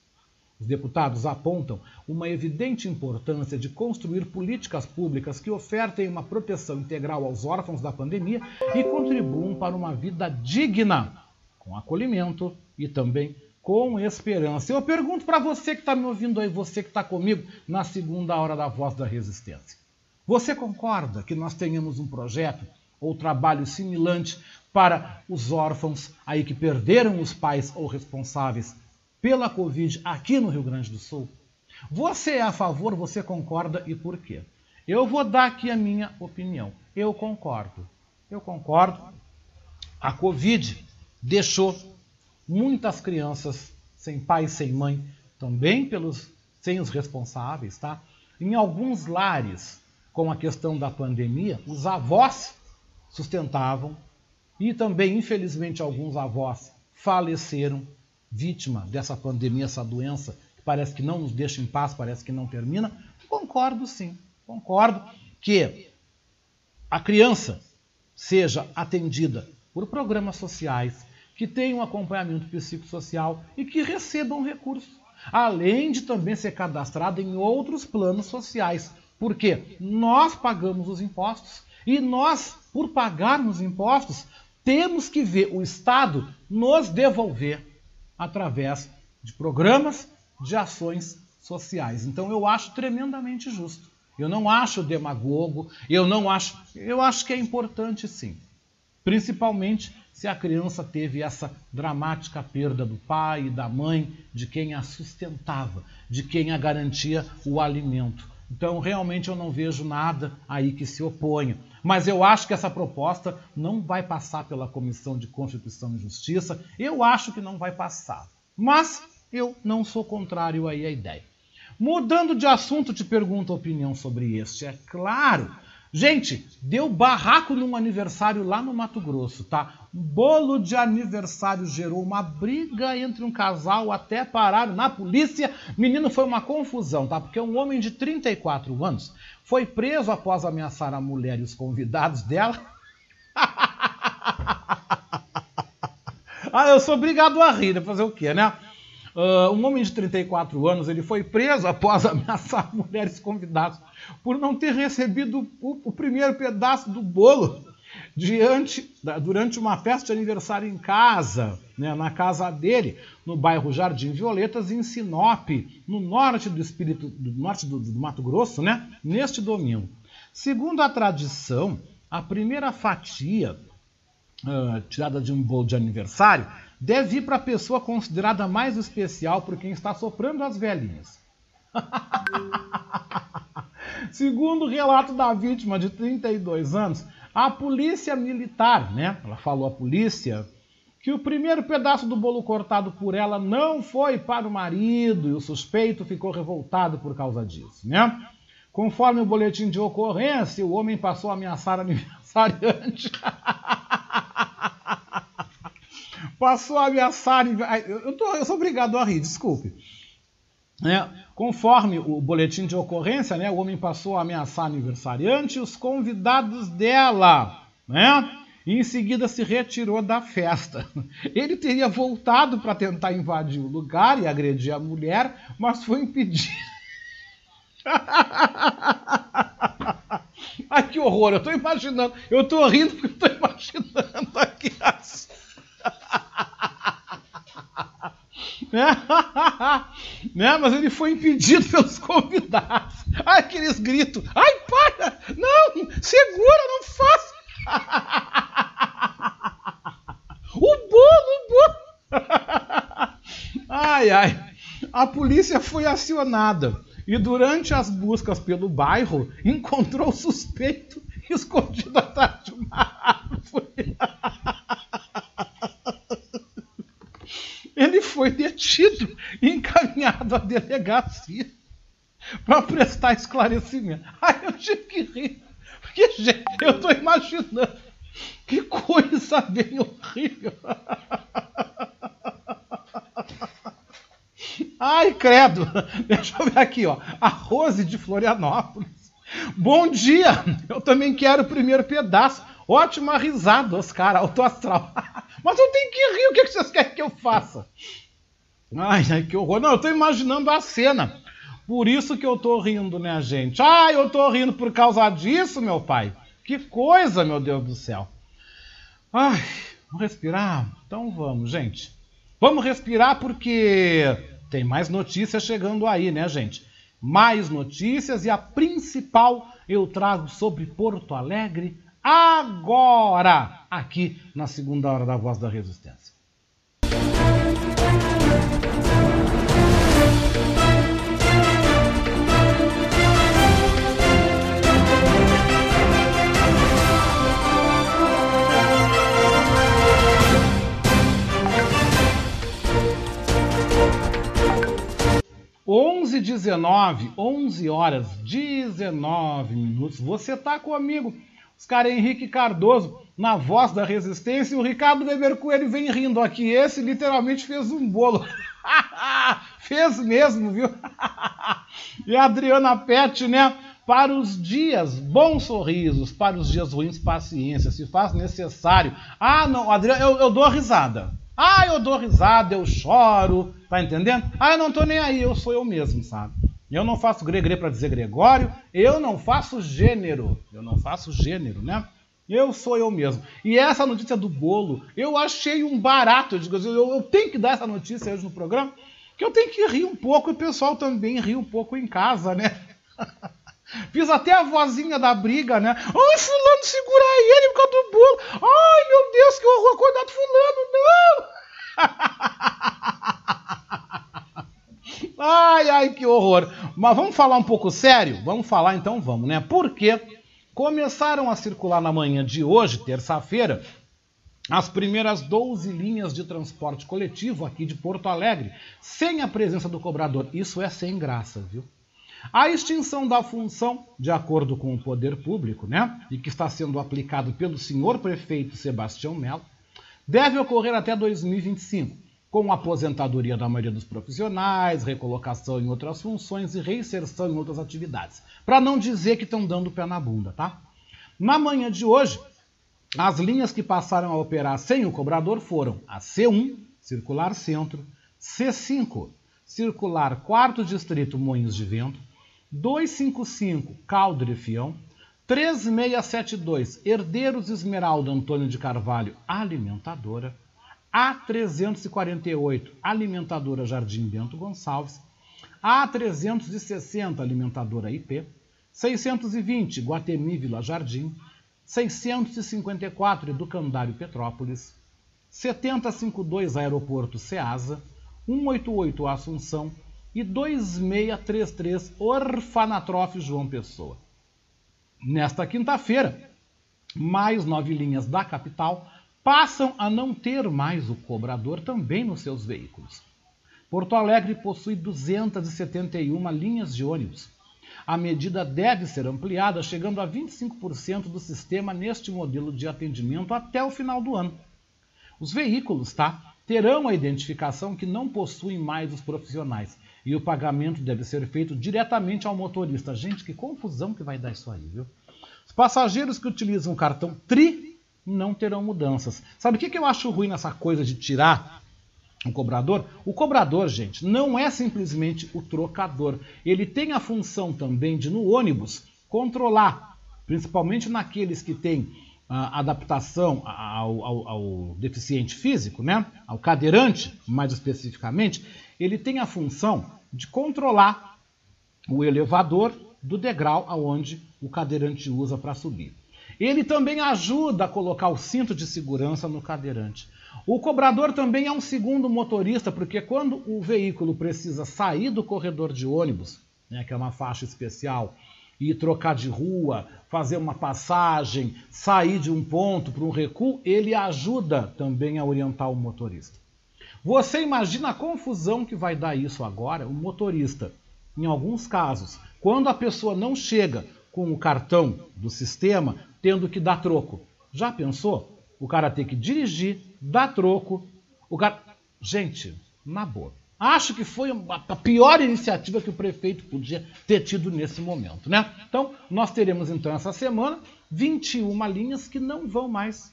Os deputados apontam uma evidente importância de construir políticas públicas que ofertem uma proteção integral aos órfãos da pandemia e contribuam para uma vida digna, com acolhimento e também com esperança. Eu pergunto para você que está me ouvindo aí, você que está comigo na segunda hora da Voz da Resistência. Você concorda que nós tenhamos um projeto ou trabalho similante para os órfãos aí que perderam os pais ou responsáveis pela Covid aqui no Rio Grande do Sul? Você é a favor, você concorda e por quê? Eu vou dar aqui a minha opinião. Eu concordo. Eu concordo. A Covid deixou muitas crianças sem pai, sem mãe, também pelos sem os responsáveis, tá? Em alguns lares, com a questão da pandemia, os avós sustentavam e também, infelizmente, alguns avós faleceram vítima dessa pandemia, essa doença, que parece que não nos deixa em paz, parece que não termina. Concordo sim, concordo que a criança seja atendida por programas sociais, que tenham acompanhamento psicossocial e que recebam recursos, além de também ser cadastrada em outros planos sociais, porque nós pagamos os impostos e nós, por pagarmos impostos, temos que ver o Estado nos devolver através de programas de ações sociais. Então eu acho tremendamente justo. Eu não acho demagogo, eu não acho, eu acho que é importante sim. Principalmente se a criança teve essa dramática perda do pai e da mãe, de quem a sustentava, de quem a garantia o alimento. Então, realmente, eu não vejo nada aí que se oponha. Mas eu acho que essa proposta não vai passar pela Comissão de Constituição e Justiça. Eu acho que não vai passar. Mas eu não sou contrário aí à ideia. Mudando de assunto, te pergunto a opinião sobre este. É claro. Gente, deu barraco num aniversário lá no Mato Grosso, tá? Bolo de aniversário gerou uma briga entre um casal até parar na polícia. Menino, foi uma confusão, tá? Porque um homem de 34 anos foi preso após ameaçar a mulher e os convidados dela. ah, eu sou obrigado a rir, né? fazer o quê, né? Uh, um homem de 34 anos ele foi preso após ameaçar mulheres convidadas por não ter recebido o, o primeiro pedaço do bolo diante, durante uma festa de aniversário em casa, né, na casa dele, no bairro Jardim Violetas, em Sinop, no norte do espírito, do norte do, do Mato Grosso, né, neste domingo. Segundo a tradição, a primeira fatia uh, tirada de um bolo de aniversário deve ir para a pessoa considerada mais especial por quem está soprando as velhinhas. Segundo o relato da vítima de 32 anos, a polícia militar, né? Ela falou a polícia que o primeiro pedaço do bolo cortado por ela não foi para o marido e o suspeito ficou revoltado por causa disso, né? Conforme o boletim de ocorrência, o homem passou a ameaçar a aniversariante. Passou a ameaçar. Eu, tô, eu sou obrigado a rir, desculpe. né, conforme o boletim de ocorrência, né, o homem passou a ameaçar aniversariante e os convidados dela, né? E em seguida se retirou da festa. Ele teria voltado para tentar invadir o lugar e agredir a mulher, mas foi impedido. Ai, que horror! Eu estou imaginando, eu estou rindo porque estou imaginando aqui as. né? Mas ele foi impedido pelos convidados. Ai, aqueles gritos. Ai, para! Não! Segura, não faça! o bolo, o bolo! ai, ai. A polícia foi acionada e durante as buscas pelo bairro encontrou o suspeito escondido atrás de uma árvore. Ele foi detido e encaminhado à delegacia para prestar esclarecimento. Ai, eu tive que rir. Porque, gente, eu estou imaginando que coisa bem horrível. Ai, credo! Deixa eu ver aqui, ó. A Rose de Florianópolis. Bom dia! Eu também quero o primeiro pedaço. Ótima risada, Oscar, alto astral. Mas eu tenho que rir, o que vocês querem que eu faça? Ai, ai, que horror. Não, eu tô imaginando a cena. Por isso que eu tô rindo, né, gente? Ai, eu tô rindo por causa disso, meu pai. Que coisa, meu Deus do céu. Ai, vamos respirar? Então vamos, gente. Vamos respirar porque tem mais notícias chegando aí, né, gente? Mais notícias e a principal eu trago sobre Porto Alegre agora, aqui na segunda hora da Voz da Resistência. 11 19, 11 horas 19 minutos. Você tá comigo, Oscar Henrique Cardoso, na voz da resistência, e o Ricardo Weber Coelho vem rindo aqui. Esse literalmente fez um bolo. fez mesmo, viu? e a Adriana Pet, né? Para os dias, bons sorrisos. Para os dias ruins, paciência. Se faz necessário. Ah, não, Adriana, eu, eu dou risada. Ah, eu dou risada, eu choro, tá entendendo? Ah, eu não tô nem aí, eu sou eu mesmo, sabe? Eu não faço gregre para dizer Gregório, eu não faço gênero, eu não faço gênero, né? Eu sou eu mesmo. E essa notícia do bolo, eu achei um barato. Eu, digo, eu, eu tenho que dar essa notícia hoje no programa, que eu tenho que rir um pouco e o pessoal também ri um pouco em casa, né? Fiz até a vozinha da briga, né? Ai, fulano, segura ele por causa do bolo. Ai, meu Deus, que horror, cuidado, fulano, não! ai, ai, que horror. Mas vamos falar um pouco sério? Vamos falar então, vamos, né? Porque começaram a circular na manhã de hoje, terça-feira, as primeiras 12 linhas de transporte coletivo aqui de Porto Alegre, sem a presença do cobrador. Isso é sem graça, viu? A extinção da função, de acordo com o poder público, né, e que está sendo aplicado pelo senhor prefeito Sebastião Melo, deve ocorrer até 2025, com aposentadoria da maioria dos profissionais, recolocação em outras funções e reinserção em outras atividades. Para não dizer que estão dando pé na bunda, tá? Na manhã de hoje, as linhas que passaram a operar sem o cobrador foram a C1, Circular Centro, C5, Circular Quarto Distrito Moinhos de Vento, 255 Caldo de Fião, 3672 Herdeiros Esmeralda Antônio de Carvalho Alimentadora, A348 Alimentadora Jardim Bento Gonçalves, A360 Alimentadora IP, 620 Guatemi Vila Jardim, 654 Educandário Petrópolis, 7052 Aeroporto Ceasa, 188 Assunção, e 2633 Orfanatrof João Pessoa. Nesta quinta-feira, mais nove linhas da capital passam a não ter mais o cobrador também nos seus veículos. Porto Alegre possui 271 linhas de ônibus. A medida deve ser ampliada, chegando a 25% do sistema neste modelo de atendimento até o final do ano. Os veículos, tá? Terão a identificação que não possuem mais os profissionais E o pagamento deve ser feito diretamente ao motorista. Gente, que confusão que vai dar isso aí, viu? Os passageiros que utilizam o cartão TRI não terão mudanças. Sabe o que eu acho ruim nessa coisa de tirar o cobrador? O cobrador, gente, não é simplesmente o trocador. Ele tem a função também de, no ônibus, controlar, principalmente naqueles que têm adaptação ao, ao, ao, deficiente físico, né? ao cadeirante, mais especificamente, ele tem a função de controlar o elevador do degrau aonde o cadeirante usa para subir. Ele também ajuda a colocar o cinto de segurança no cadeirante. O cobrador também é um segundo motorista, porque quando o veículo precisa sair do corredor de ônibus, né, que é uma faixa especial, e trocar de rua, fazer uma passagem, sair de um ponto para um recuo, ele ajuda também a orientar o motorista. Você imagina a confusão que vai dar isso agora? O motorista, em alguns casos, quando a pessoa não chega com o cartão do sistema, tendo que dar troco. Já pensou? O cara tem que dirigir, dar troco. O cara. Gente, na boa. Acho que foi a pior iniciativa que o prefeito podia ter tido nesse momento, né? Então, nós teremos então essa semana 21 linhas que não vão mais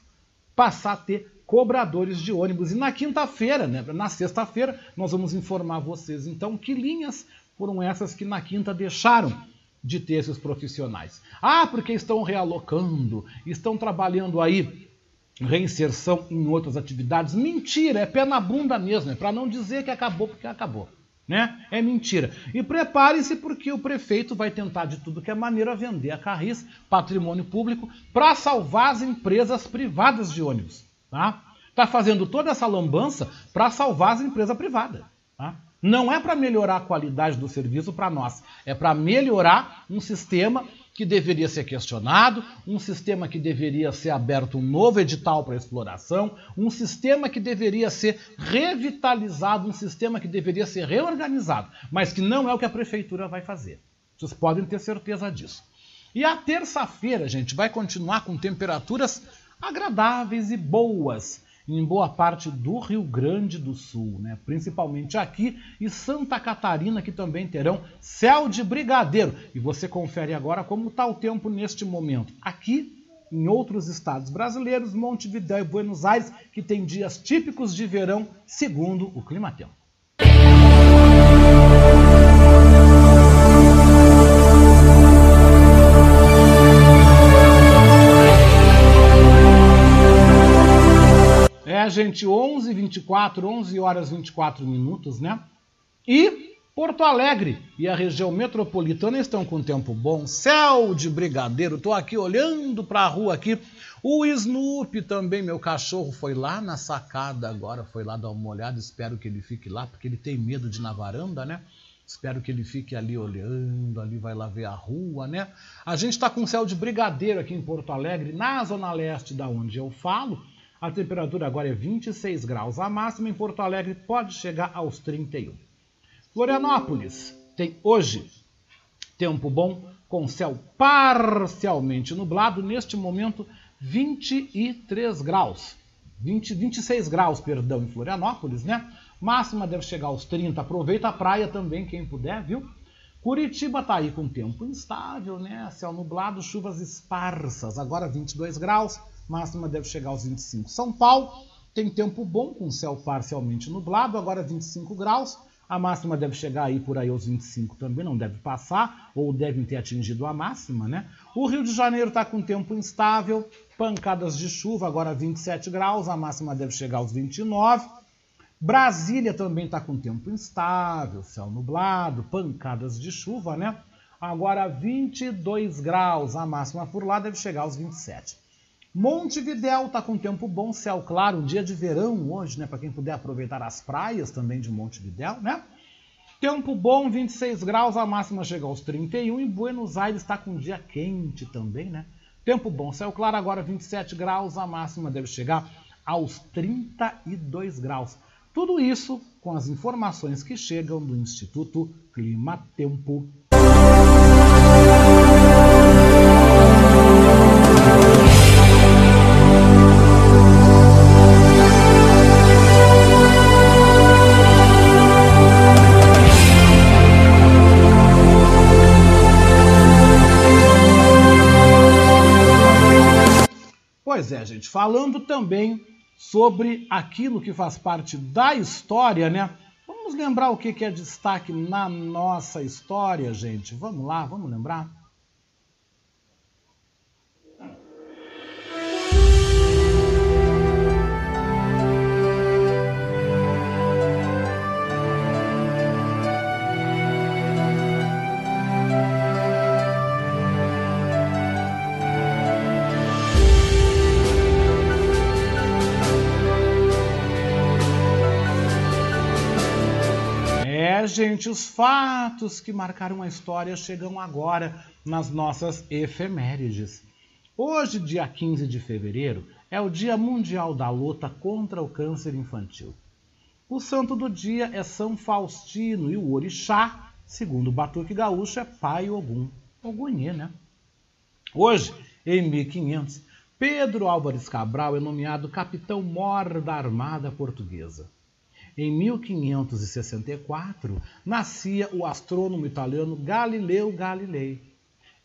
passar a ter cobradores de ônibus. E na quinta-feira, né, na sexta-feira, nós vamos informar vocês então que linhas foram essas que na quinta deixaram de ter esses profissionais. Ah, porque estão realocando, estão trabalhando aí reinserção em outras atividades. Mentira, é pé na bunda mesmo, é para não dizer que acabou porque acabou. Né? É mentira. E prepare-se porque o prefeito vai tentar de tudo que é maneira vender a Carris, patrimônio público, para salvar as empresas privadas de ônibus. Tá? Tá fazendo toda essa lambança para salvar as empresas privadas. Tá? Não é para melhorar a qualidade do serviço para nós, é para melhorar um sistema que deveria ser questionado, um sistema que deveria ser aberto um novo edital para exploração, um sistema que deveria ser revitalizado, um sistema que deveria ser reorganizado, mas que não é o que a prefeitura vai fazer. Vocês podem ter certeza disso. E a terça-feira, gente, vai continuar com temperaturas agradáveis e boas em boa parte do Rio Grande do Sul, né? principalmente aqui e Santa Catarina, que também terão céu de brigadeiro. E você confere agora como está o tempo neste momento. Aqui, em outros estados brasileiros, Montevidéu e Buenos Aires, que tem dias típicos de verão, segundo o Climatempo. Gente, 11 24, 11 horas 24 minutos, né? E Porto Alegre e a região metropolitana estão com tempo bom, céu de brigadeiro. Tô aqui olhando para a rua aqui. O Snoopy também, meu cachorro, foi lá na sacada agora, foi lá dar uma olhada. Espero que ele fique lá, porque ele tem medo de ir na varanda, né? Espero que ele fique ali olhando, ali vai lá ver a rua, né? A gente está com céu de brigadeiro aqui em Porto Alegre, na zona leste da onde eu falo. A temperatura agora é 26 graus. A máxima em Porto Alegre pode chegar aos 31. Florianópolis tem hoje tempo bom com céu parcialmente nublado. Neste momento, 23 graus. 20, 26 graus, perdão, em Florianópolis, né? Máxima deve chegar aos 30. Aproveita a praia também, quem puder, viu? Curitiba está aí com tempo instável, né? Céu nublado, chuvas esparsas. Agora 22 graus máxima deve chegar aos 25. São Paulo tem tempo bom, com céu parcialmente nublado, agora 25 graus. A máxima deve chegar aí por aí aos 25 também, não deve passar, ou devem ter atingido a máxima, né? O Rio de Janeiro está com tempo instável, pancadas de chuva, agora 27 graus, a máxima deve chegar aos 29. Brasília também está com tempo instável, céu nublado, pancadas de chuva, né? Agora 22 graus, a máxima por lá deve chegar aos 27. Montevidéu está com tempo bom, céu claro, um dia de verão hoje, né? Para quem puder aproveitar as praias também de Montevidéu, né? Tempo bom, 26 graus, a máxima chega aos 31 e Buenos Aires está com um dia quente também, né? Tempo bom, céu claro, agora 27 graus, a máxima deve chegar aos 32 graus. Tudo isso com as informações que chegam do Instituto Clima Tempo. Pois é, gente, falando também sobre aquilo que faz parte da história, né? Vamos lembrar o que é destaque na nossa história, gente? Vamos lá, vamos lembrar? Gente, os fatos que marcaram a história chegam agora nas nossas efemérides. Hoje, dia 15 de fevereiro, é o Dia Mundial da Luta contra o Câncer Infantil. O santo do dia é São Faustino e o orixá, segundo o Batuque Gaúcho, é Pai Ogum. Ogunhê, né? Hoje, em 1500, Pedro Álvares Cabral é nomeado capitão-mor da Armada Portuguesa. Em 1564, nascia o astrônomo italiano Galileu Galilei.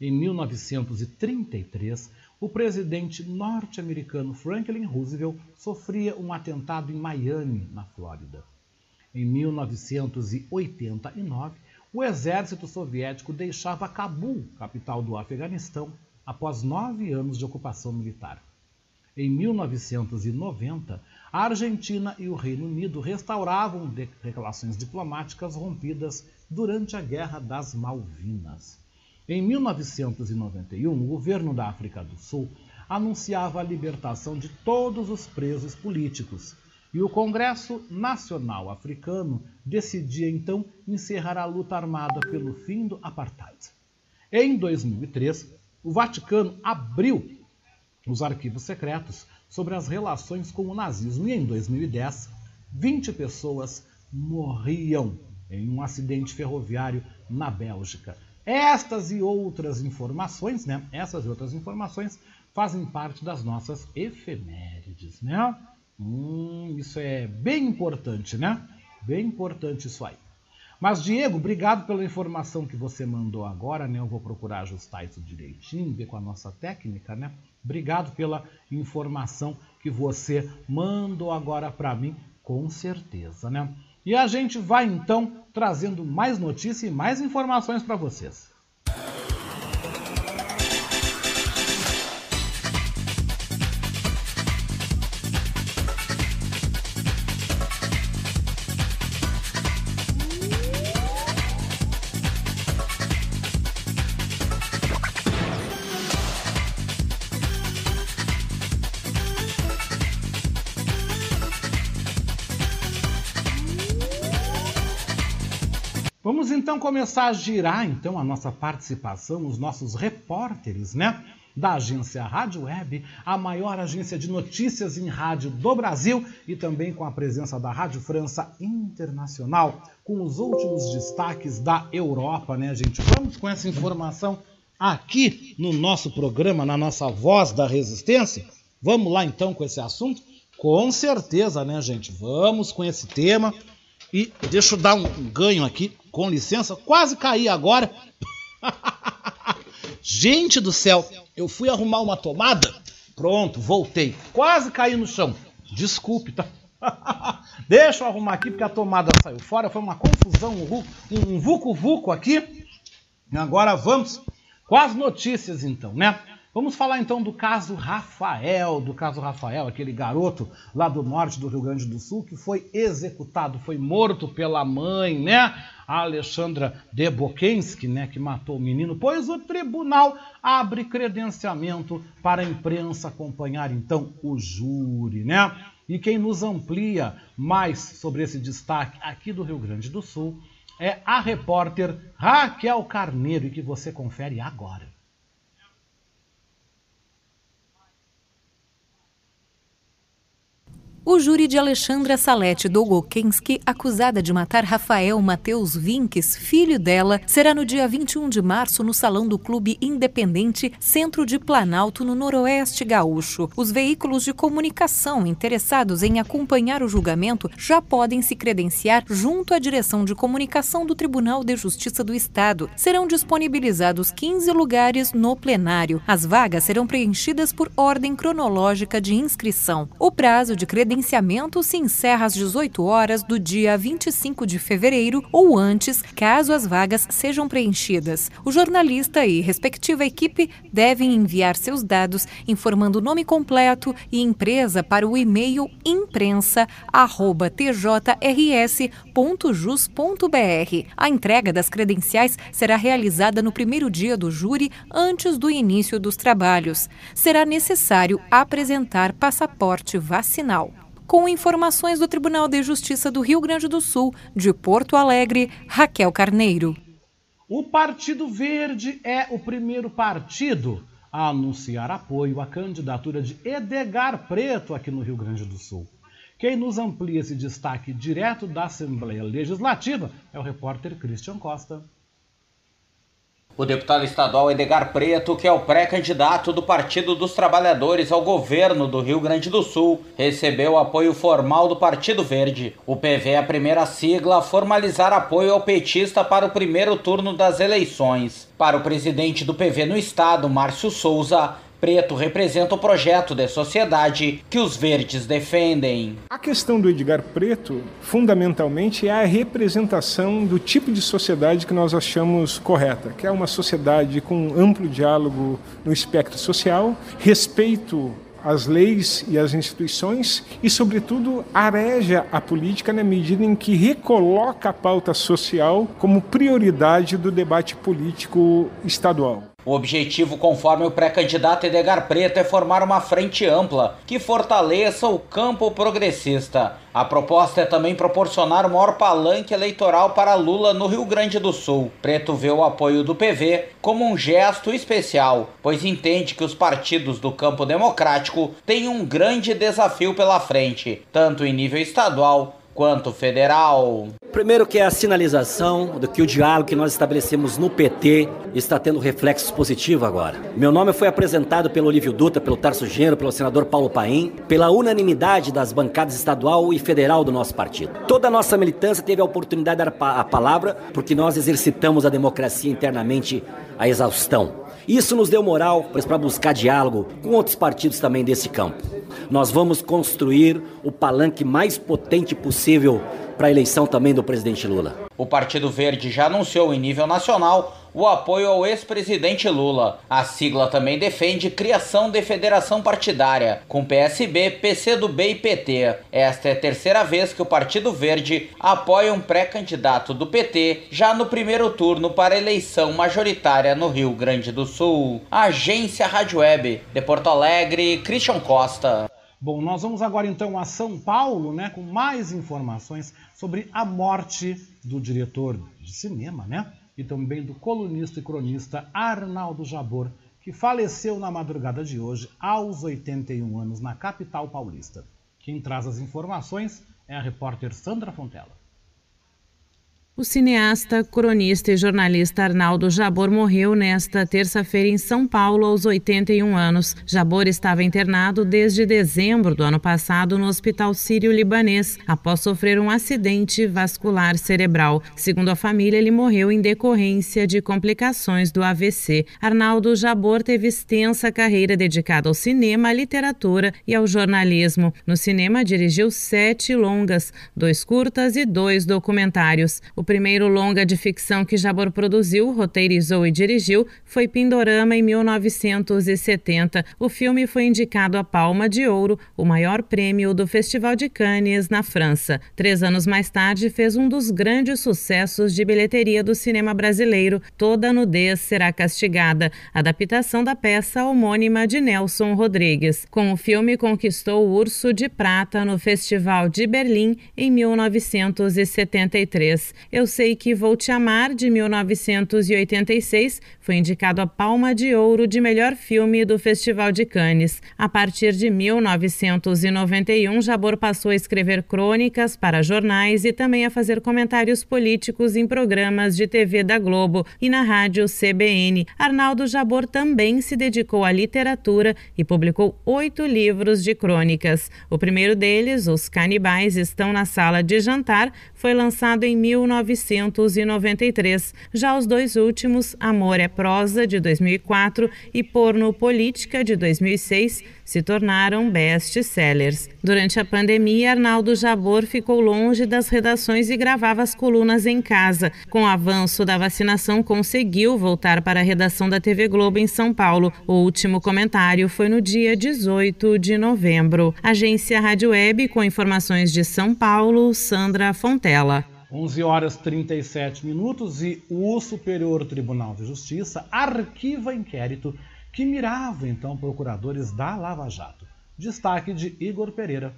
Em 1933, o presidente norte-americano Franklin Roosevelt sofria um atentado em Miami, na Flórida. Em 1989, o exército soviético deixava Cabul, capital do Afeganistão, após nove anos de ocupação militar. Em 1990, a Argentina e o Reino Unido restauravam relações diplomáticas rompidas durante a Guerra das Malvinas. Em 1991, o governo da África do Sul anunciava a libertação de todos os presos políticos e o Congresso Nacional Africano decidia então encerrar a luta armada pelo fim do apartheid. Em 2003, o Vaticano abriu os arquivos secretos sobre as relações com o nazismo. E em 2010, 20 pessoas morriam em um acidente ferroviário na Bélgica. Estas e outras informações, né? Essas e outras informações fazem parte das nossas efemérides, né? Hum, isso é bem importante, né? Bem importante isso aí. Mas, Diego, obrigado pela informação que você mandou agora, né? Eu vou procurar ajustar isso direitinho, ver com a nossa técnica, né? Obrigado pela informação que você mandou agora para mim, com certeza, né? E a gente vai então trazendo mais notícias e mais informações para vocês. Começar a girar então a nossa participação, os nossos repórteres, né? Da agência Rádio Web, a maior agência de notícias em rádio do Brasil e também com a presença da Rádio França Internacional, com os últimos destaques da Europa, né, gente? Vamos com essa informação aqui no nosso programa, na nossa Voz da Resistência. Vamos lá então com esse assunto? Com certeza, né, gente? Vamos com esse tema. E deixa eu dar um ganho aqui, com licença. Quase caí agora. Gente do céu, eu fui arrumar uma tomada. Pronto, voltei. Quase caí no chão. Desculpe, tá? Deixa eu arrumar aqui porque a tomada saiu fora. Foi uma confusão, um vucu-vucu aqui. Agora vamos com as notícias, então, né? Vamos falar então do caso Rafael, do caso Rafael, aquele garoto lá do norte do Rio Grande do Sul que foi executado, foi morto pela mãe, né? A Alexandra Debokensky, né, que matou o menino, pois o tribunal abre credenciamento para a imprensa acompanhar então o júri, né? E quem nos amplia mais sobre esse destaque aqui do Rio Grande do Sul é a repórter Raquel Carneiro, e que você confere agora. O júri de Alexandra Salete Dolgokenski, acusada de matar Rafael Mateus Vinques, filho dela, será no dia 21 de março no Salão do Clube Independente Centro de Planalto, no Noroeste Gaúcho. Os veículos de comunicação interessados em acompanhar o julgamento já podem se credenciar junto à Direção de Comunicação do Tribunal de Justiça do Estado. Serão disponibilizados 15 lugares no plenário. As vagas serão preenchidas por ordem cronológica de inscrição. O prazo de credenciamento credenciamento se encerra às 18 horas do dia 25 de fevereiro ou antes, caso as vagas sejam preenchidas. O jornalista e respectiva equipe devem enviar seus dados informando o nome completo e empresa para o e-mail imprensa@tjrs.jus.br. A entrega das credenciais será realizada no primeiro dia do júri antes do início dos trabalhos. Será necessário apresentar passaporte vacinal com informações do Tribunal de Justiça do Rio Grande do Sul, de Porto Alegre, Raquel Carneiro. O Partido Verde é o primeiro partido a anunciar apoio à candidatura de Edgar Preto aqui no Rio Grande do Sul. Quem nos amplia esse destaque direto da Assembleia Legislativa é o repórter Christian Costa. O deputado estadual Edgar Preto, que é o pré-candidato do Partido dos Trabalhadores ao governo do Rio Grande do Sul, recebeu apoio formal do Partido Verde. O PV é a primeira sigla a formalizar apoio ao petista para o primeiro turno das eleições. Para o presidente do PV no estado, Márcio Souza, Preto representa o projeto de sociedade que os verdes defendem. A questão do Edgar Preto, fundamentalmente, é a representação do tipo de sociedade que nós achamos correta, que é uma sociedade com amplo diálogo no espectro social, respeito às leis e às instituições e, sobretudo, areja a política na medida em que recoloca a pauta social como prioridade do debate político estadual. O objetivo, conforme o pré-candidato Edgar Preto, é formar uma frente ampla que fortaleça o campo progressista. A proposta é também proporcionar o maior palanque eleitoral para Lula no Rio Grande do Sul. Preto vê o apoio do PV como um gesto especial, pois entende que os partidos do campo democrático têm um grande desafio pela frente, tanto em nível estadual quanto federal. Primeiro que é a sinalização do que o diálogo que nós estabelecemos no PT está tendo reflexos positivos agora. Meu nome foi apresentado pelo Olívio Dutra, pelo Tarso Genro, pelo senador Paulo Paim, pela unanimidade das bancadas estadual e federal do nosso partido. Toda a nossa militância teve a oportunidade de dar a palavra porque nós exercitamos a democracia internamente à exaustão. Isso nos deu moral para buscar diálogo com outros partidos também desse campo. Nós vamos construir o palanque mais potente possível para a eleição também do presidente Lula. O Partido Verde já anunciou em nível nacional o apoio ao ex-presidente Lula. A sigla também defende criação de federação partidária com PSB, PCdoB e PT. Esta é a terceira vez que o Partido Verde apoia um pré-candidato do PT já no primeiro turno para eleição majoritária no Rio Grande do Sul. Agência Rádio Web, de Porto Alegre, Christian Costa. Bom, nós vamos agora então a São Paulo, né, com mais informações sobre a morte do diretor de cinema, né, e também do colunista e cronista Arnaldo Jabor, que faleceu na madrugada de hoje, aos 81 anos, na capital paulista. Quem traz as informações é a repórter Sandra Fontela. O cineasta, cronista e jornalista Arnaldo Jabor morreu nesta terça-feira em São Paulo, aos 81 anos. Jabor estava internado desde dezembro do ano passado no Hospital Sírio-Libanês, após sofrer um acidente vascular cerebral. Segundo a família, ele morreu em decorrência de complicações do AVC. Arnaldo Jabor teve extensa carreira dedicada ao cinema, à literatura e ao jornalismo. No cinema, dirigiu sete longas, dois curtas e dois documentários. O primeiro longa de ficção que Jabor produziu, roteirizou e dirigiu foi Pindorama em 1970. O filme foi indicado à Palma de Ouro, o maior prêmio do Festival de Cannes na França. Três anos mais tarde, fez um dos grandes sucessos de bilheteria do cinema brasileiro, Toda Nudez Será Castigada, adaptação da peça homônima de Nelson Rodrigues. Com o filme, conquistou o Urso de Prata no Festival de Berlim em 1973. Eu Sei Que Vou Te Amar, de 1986, foi indicado a Palma de Ouro de melhor filme do Festival de Cannes. A partir de 1991, Jabor passou a escrever crônicas para jornais e também a fazer comentários políticos em programas de TV da Globo e na rádio CBN. Arnaldo Jabor também se dedicou à literatura e publicou oito livros de crônicas. O primeiro deles, Os Canibais Estão na Sala de Jantar, foi lançado em 1993. Já os dois últimos, Amor é Prosa, de 2004, e Porno Política, de 2006, se tornaram best-sellers. Durante a pandemia, Arnaldo Jabor ficou longe das redações e gravava as colunas em casa. Com o avanço da vacinação, conseguiu voltar para a redação da TV Globo em São Paulo. O último comentário foi no dia 18 de novembro. Agência Rádio Web, com informações de São Paulo, Sandra Fontela. 11 horas 37 minutos e o Superior Tribunal de Justiça arquiva inquérito que mirava então procuradores da Lava Jato. Destaque de Igor Pereira.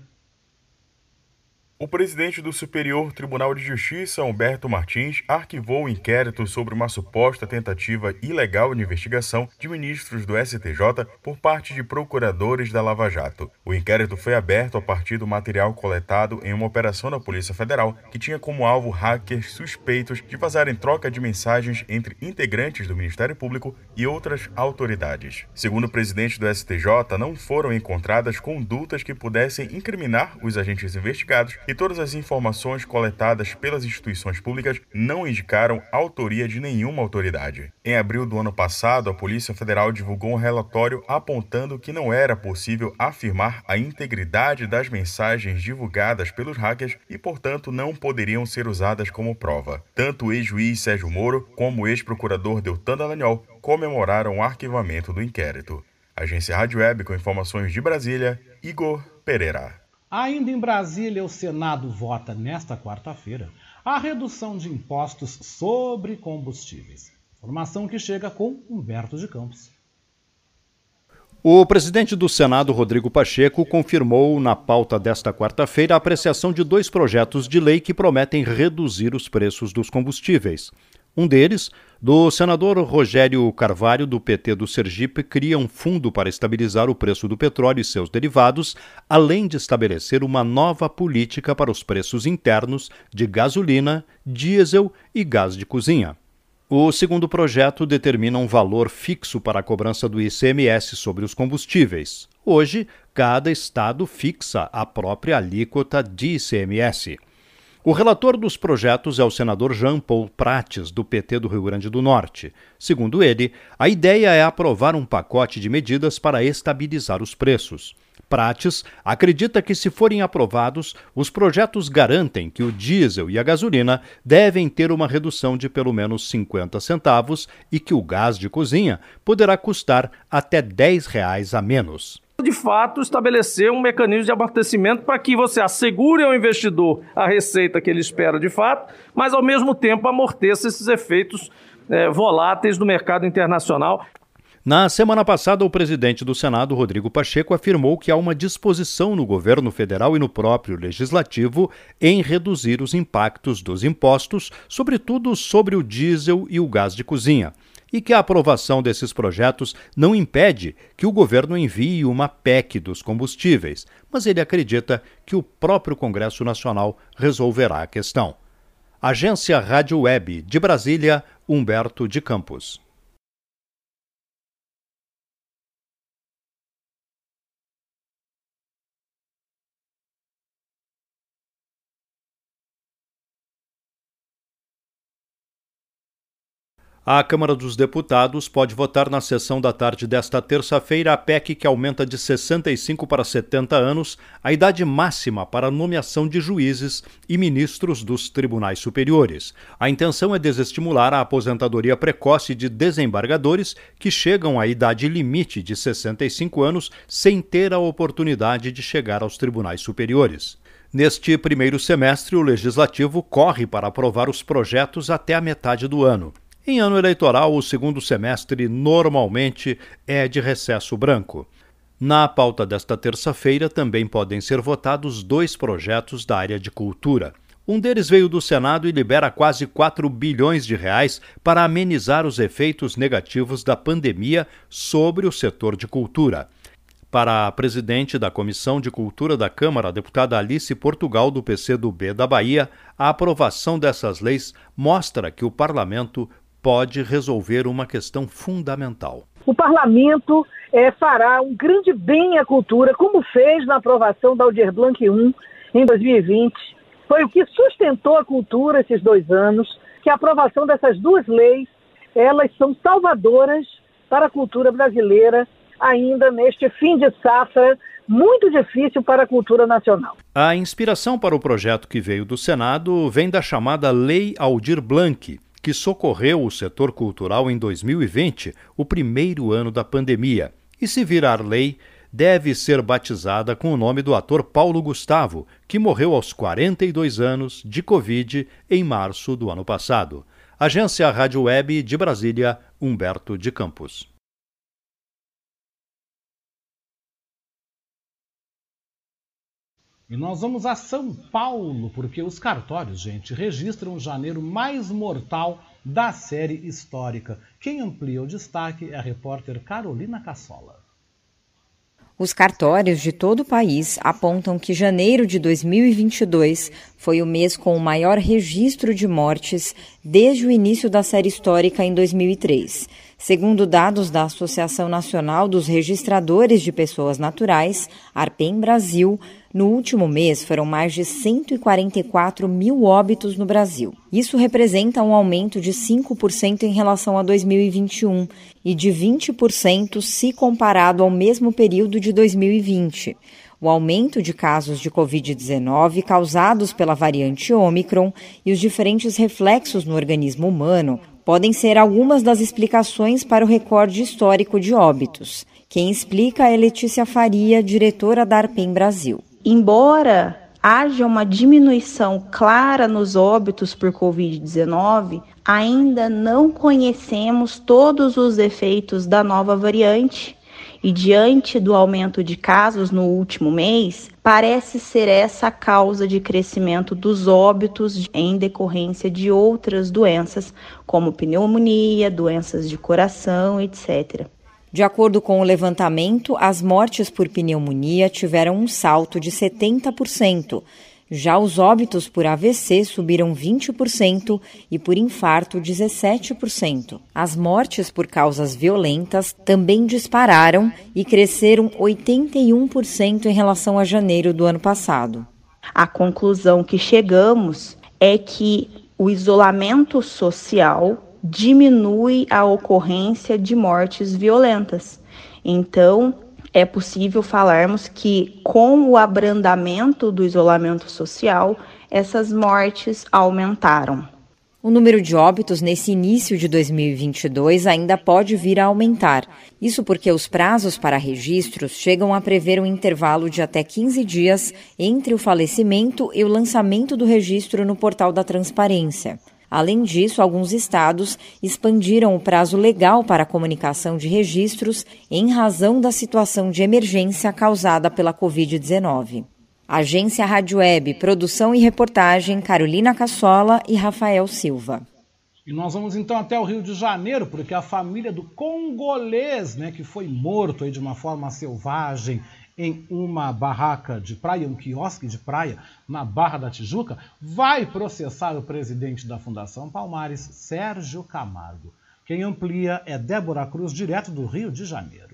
O presidente do Superior Tribunal de Justiça, Humberto Martins, arquivou o inquérito sobre uma suposta tentativa ilegal de investigação de ministros do STJ por parte de procuradores da Lava Jato. O inquérito foi aberto a partir do material coletado em uma operação da Polícia Federal que tinha como alvo hackers suspeitos de vazarem troca de mensagens entre integrantes do Ministério Público e outras autoridades. Segundo o presidente do STJ, não foram encontradas condutas que pudessem incriminar os agentes investigados e todas as informações coletadas pelas instituições públicas não indicaram autoria de nenhuma autoridade. Em abril do ano passado, a Polícia Federal divulgou um relatório apontando que não era possível afirmar a integridade das mensagens divulgadas pelos hackers e, portanto, não poderiam ser usadas como prova. Tanto o ex-juiz Sérgio Moro como o ex-procurador Deltan Dallagnol comemoraram o arquivamento do inquérito. Agência Rádio Web com informações de Brasília, Igor Pereira. Ainda em Brasília, o Senado vota nesta quarta-feira a redução de impostos sobre combustíveis. Informação que chega com Humberto de Campos. O presidente do Senado, Rodrigo Pacheco, confirmou na pauta desta quarta-feira a apreciação de dois projetos de lei que prometem reduzir os preços dos combustíveis. Um deles, do senador Rogério Carvalho, do PT do Sergipe, cria um fundo para estabilizar o preço do petróleo e seus derivados, além de estabelecer uma nova política para os preços internos de gasolina, diesel e gás de cozinha. O segundo projeto determina um valor fixo para a cobrança do ICMS sobre os combustíveis. Hoje, cada estado fixa a própria alíquota de ICMS. O relator dos projetos é o senador Jean Paul Prates, do PT do Rio Grande do Norte. Segundo ele, a ideia é aprovar um pacote de medidas para estabilizar os preços. Prates acredita que, se forem aprovados, os projetos garantem que o diesel e a gasolina devem ter uma redução de pelo menos 50 centavos e que o gás de cozinha poderá custar até 10 reais a menos de fato estabelecer um mecanismo de abastecimento para que você assegure ao investidor a receita que ele espera de fato, mas ao mesmo tempo amorteça esses efeitos é, voláteis do mercado internacional. Na semana passada, o presidente do Senado, Rodrigo Pacheco, afirmou que há uma disposição no governo federal e no próprio legislativo em reduzir os impactos dos impostos, sobretudo sobre o diesel e o gás de cozinha e que a aprovação desses projetos não impede que o governo envie uma PEC dos combustíveis, mas ele acredita que o próprio Congresso Nacional resolverá a questão. Agência Rádio Web de Brasília, Humberto de Campos. A Câmara dos Deputados pode votar na sessão da tarde desta terça-feira a PEC que aumenta de 65 para 70 anos a idade máxima para nomeação de juízes e ministros dos tribunais superiores. A intenção é desestimular a aposentadoria precoce de desembargadores que chegam à idade limite de 65 anos sem ter a oportunidade de chegar aos tribunais superiores. Neste primeiro semestre, o Legislativo corre para aprovar os projetos até a metade do ano. Em ano eleitoral, o segundo semestre normalmente é de recesso branco. Na pauta desta terça-feira também podem ser votados dois projetos da área de cultura. Um deles veio do Senado e libera quase 4 bilhões de reais para amenizar os efeitos negativos da pandemia sobre o setor de cultura. Para a presidente da Comissão de Cultura da Câmara, a deputada Alice Portugal, do PCdoB da Bahia, a aprovação dessas leis mostra que o parlamento pode resolver uma questão fundamental. O parlamento é, fará um grande bem à cultura, como fez na aprovação da Aldir Blanc I em 2020 foi o que sustentou a cultura esses dois anos, que a aprovação dessas duas leis, elas são salvadoras para a cultura brasileira ainda neste fim de safra muito difícil para a cultura nacional. A inspiração para o projeto que veio do Senado vem da chamada Lei Aldir Blanc, que socorreu o setor cultural em 2020, o primeiro ano da pandemia. E se virar lei, deve ser batizada com o nome do ator Paulo Gustavo, que morreu aos 42 anos de Covid em março do ano passado. Agência Rádio Web de Brasília, Humberto de Campos. E nós vamos a São Paulo, porque os cartórios, gente, registram o janeiro mais mortal da série histórica. Quem amplia o destaque é a repórter Carolina Cassola. Os cartórios de todo o país apontam que janeiro de 2022 foi o mês com o maior registro de mortes desde o início da série histórica em 2003. Segundo dados da Associação Nacional dos Registradores de Pessoas Naturais, ARPEM Brasil, no último mês, foram mais de 144 mil óbitos no Brasil. Isso representa um aumento de 5% em relação a 2021 e de 20% se comparado ao mesmo período de 2020. O aumento de casos de Covid-19 causados pela variante Omicron e os diferentes reflexos no organismo humano podem ser algumas das explicações para o recorde histórico de óbitos. Quem explica é Letícia Faria, diretora da Arpem Brasil. Embora haja uma diminuição clara nos óbitos por Covid-19, ainda não conhecemos todos os efeitos da nova variante. E diante do aumento de casos no último mês, parece ser essa a causa de crescimento dos óbitos em decorrência de outras doenças, como pneumonia, doenças de coração, etc. De acordo com o levantamento, as mortes por pneumonia tiveram um salto de 70%. Já os óbitos por AVC subiram 20% e por infarto 17%. As mortes por causas violentas também dispararam e cresceram 81% em relação a janeiro do ano passado. A conclusão que chegamos é que o isolamento social diminui a ocorrência de mortes violentas. Então, é possível falarmos que, com o abrandamento do isolamento social, essas mortes aumentaram. O número de óbitos nesse início de 2022 ainda pode vir a aumentar. Isso porque os prazos para registros chegam a prever um intervalo de até 15 dias entre o falecimento e o lançamento do registro no portal da transparência. Além disso, alguns estados expandiram o prazo legal para a comunicação de registros em razão da situação de emergência causada pela Covid-19. Agência Rádio Web, produção e reportagem Carolina Cassola e Rafael Silva. E nós vamos então até o Rio de Janeiro, porque a família do congolês, né, que foi morto aí de uma forma selvagem em uma barraca de praia, um quiosque de praia na Barra da Tijuca, vai processar o presidente da Fundação Palmares, Sérgio Camargo. Quem amplia é Débora Cruz, direto do Rio de Janeiro.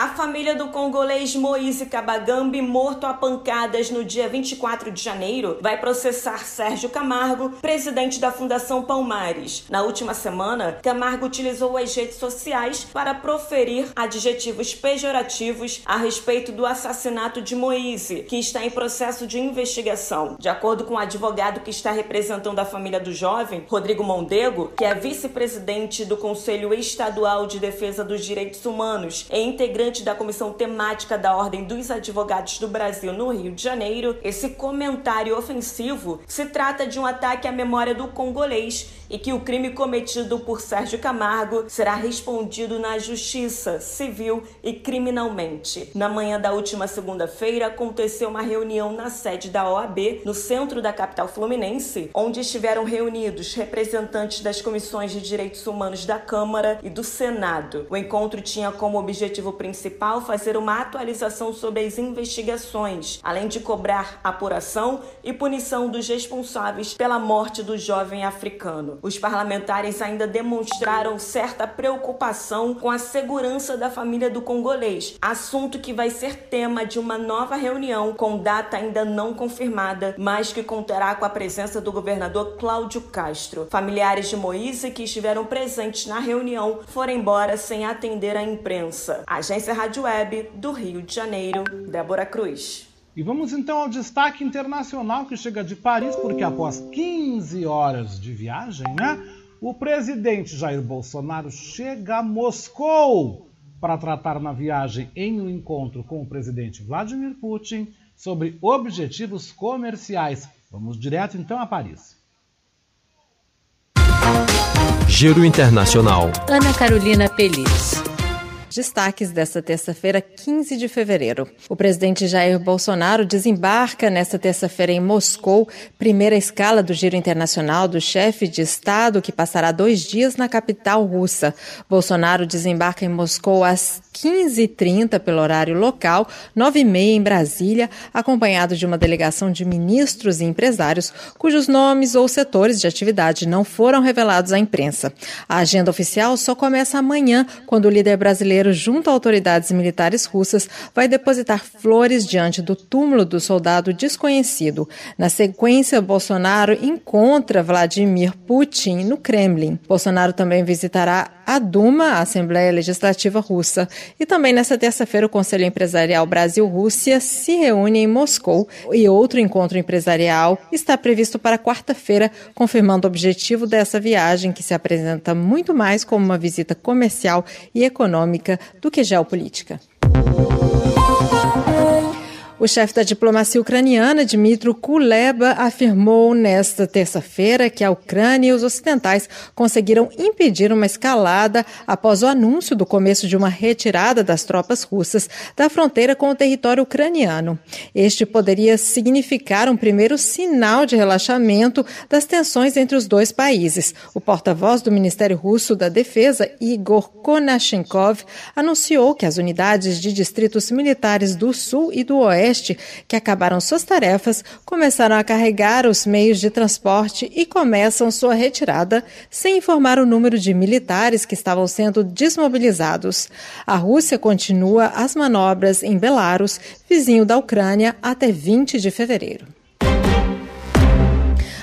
A família do congolês Moise Kabagambi, morto a pancadas no dia 24 de janeiro, vai processar Sérgio Camargo, presidente da Fundação Palmares. Na última semana, Camargo utilizou as redes sociais para proferir adjetivos pejorativos a respeito do assassinato de Moise, que está em processo de investigação. De acordo com o advogado que está representando a família do jovem, Rodrigo Mondego, que é vice-presidente do Conselho Estadual de Defesa dos Direitos Humanos e integrante integrante da comissão temática da Ordem dos Advogados do Brasil no Rio de Janeiro, esse comentário ofensivo se trata de um ataque à memória do congolês e que o crime cometido por Sérgio Camargo será respondido na justiça civil e criminalmente. Na manhã da última segunda-feira aconteceu uma reunião na sede da OAB, no centro da capital fluminense, onde estiveram reunidos representantes das comissões de direitos humanos da Câmara e do Senado. O encontro tinha como objetivo principal fazer uma atualização sobre as investigações, além de cobrar apuração e punição dos responsáveis pela morte do jovem africano. Os parlamentares ainda demonstraram certa preocupação com a segurança da família do congolês, assunto que vai ser tema de uma nova reunião com data ainda não confirmada, mas que conterá com a presença do governador Cláudio Castro. Familiares de Moise que estiveram presentes na reunião foram embora sem atender a imprensa. Agência Rádio Web do Rio de Janeiro, Débora Cruz. E vamos então ao destaque internacional que chega de Paris, porque após 15 horas de viagem, né, o presidente Jair Bolsonaro chega a Moscou para tratar na viagem em um encontro com o presidente Vladimir Putin sobre objetivos comerciais. Vamos direto então a Paris. Giro Internacional. Ana Carolina Pelis. Destaques desta terça-feira, 15 de fevereiro. O presidente Jair Bolsonaro desembarca nesta terça-feira em Moscou, primeira escala do giro internacional do chefe de Estado, que passará dois dias na capital russa. Bolsonaro desembarca em Moscou às 15h30 pelo horário local, 9h30 em Brasília, acompanhado de uma delegação de ministros e empresários cujos nomes ou setores de atividade não foram revelados à imprensa. A agenda oficial só começa amanhã, quando o líder brasileiro brasileiro, junto a autoridades militares russas, vai depositar flores diante do túmulo do soldado desconhecido. Na sequência, Bolsonaro encontra Vladimir Putin no Kremlin. Bolsonaro também visitará a Duma, a Assembleia Legislativa Russa. E também nesta terça-feira, o Conselho Empresarial Brasil-Rússia se reúne em Moscou e outro encontro empresarial está previsto para quarta-feira, confirmando o objetivo dessa viagem, que se apresenta muito mais como uma visita comercial e econômica do que geopolítica. O chefe da diplomacia ucraniana, Dmitry Kuleba, afirmou nesta terça-feira que a Ucrânia e os ocidentais conseguiram impedir uma escalada após o anúncio do começo de uma retirada das tropas russas da fronteira com o território ucraniano. Este poderia significar um primeiro sinal de relaxamento das tensões entre os dois países. O porta-voz do Ministério Russo da Defesa, Igor Konashenkov, anunciou que as unidades de distritos militares do Sul e do Oeste Que acabaram suas tarefas, começaram a carregar os meios de transporte e começam sua retirada, sem informar o número de militares que estavam sendo desmobilizados. A Rússia continua as manobras em Belarus, vizinho da Ucrânia, até 20 de fevereiro.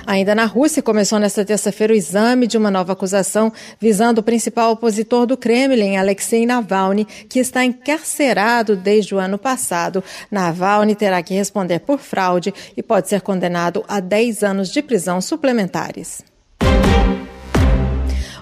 Ainda na Rússia, começou nesta terça-feira o exame de uma nova acusação visando o principal opositor do Kremlin, Alexei Navalny, que está encarcerado desde o ano passado. Navalny terá que responder por fraude e pode ser condenado a 10 anos de prisão suplementares.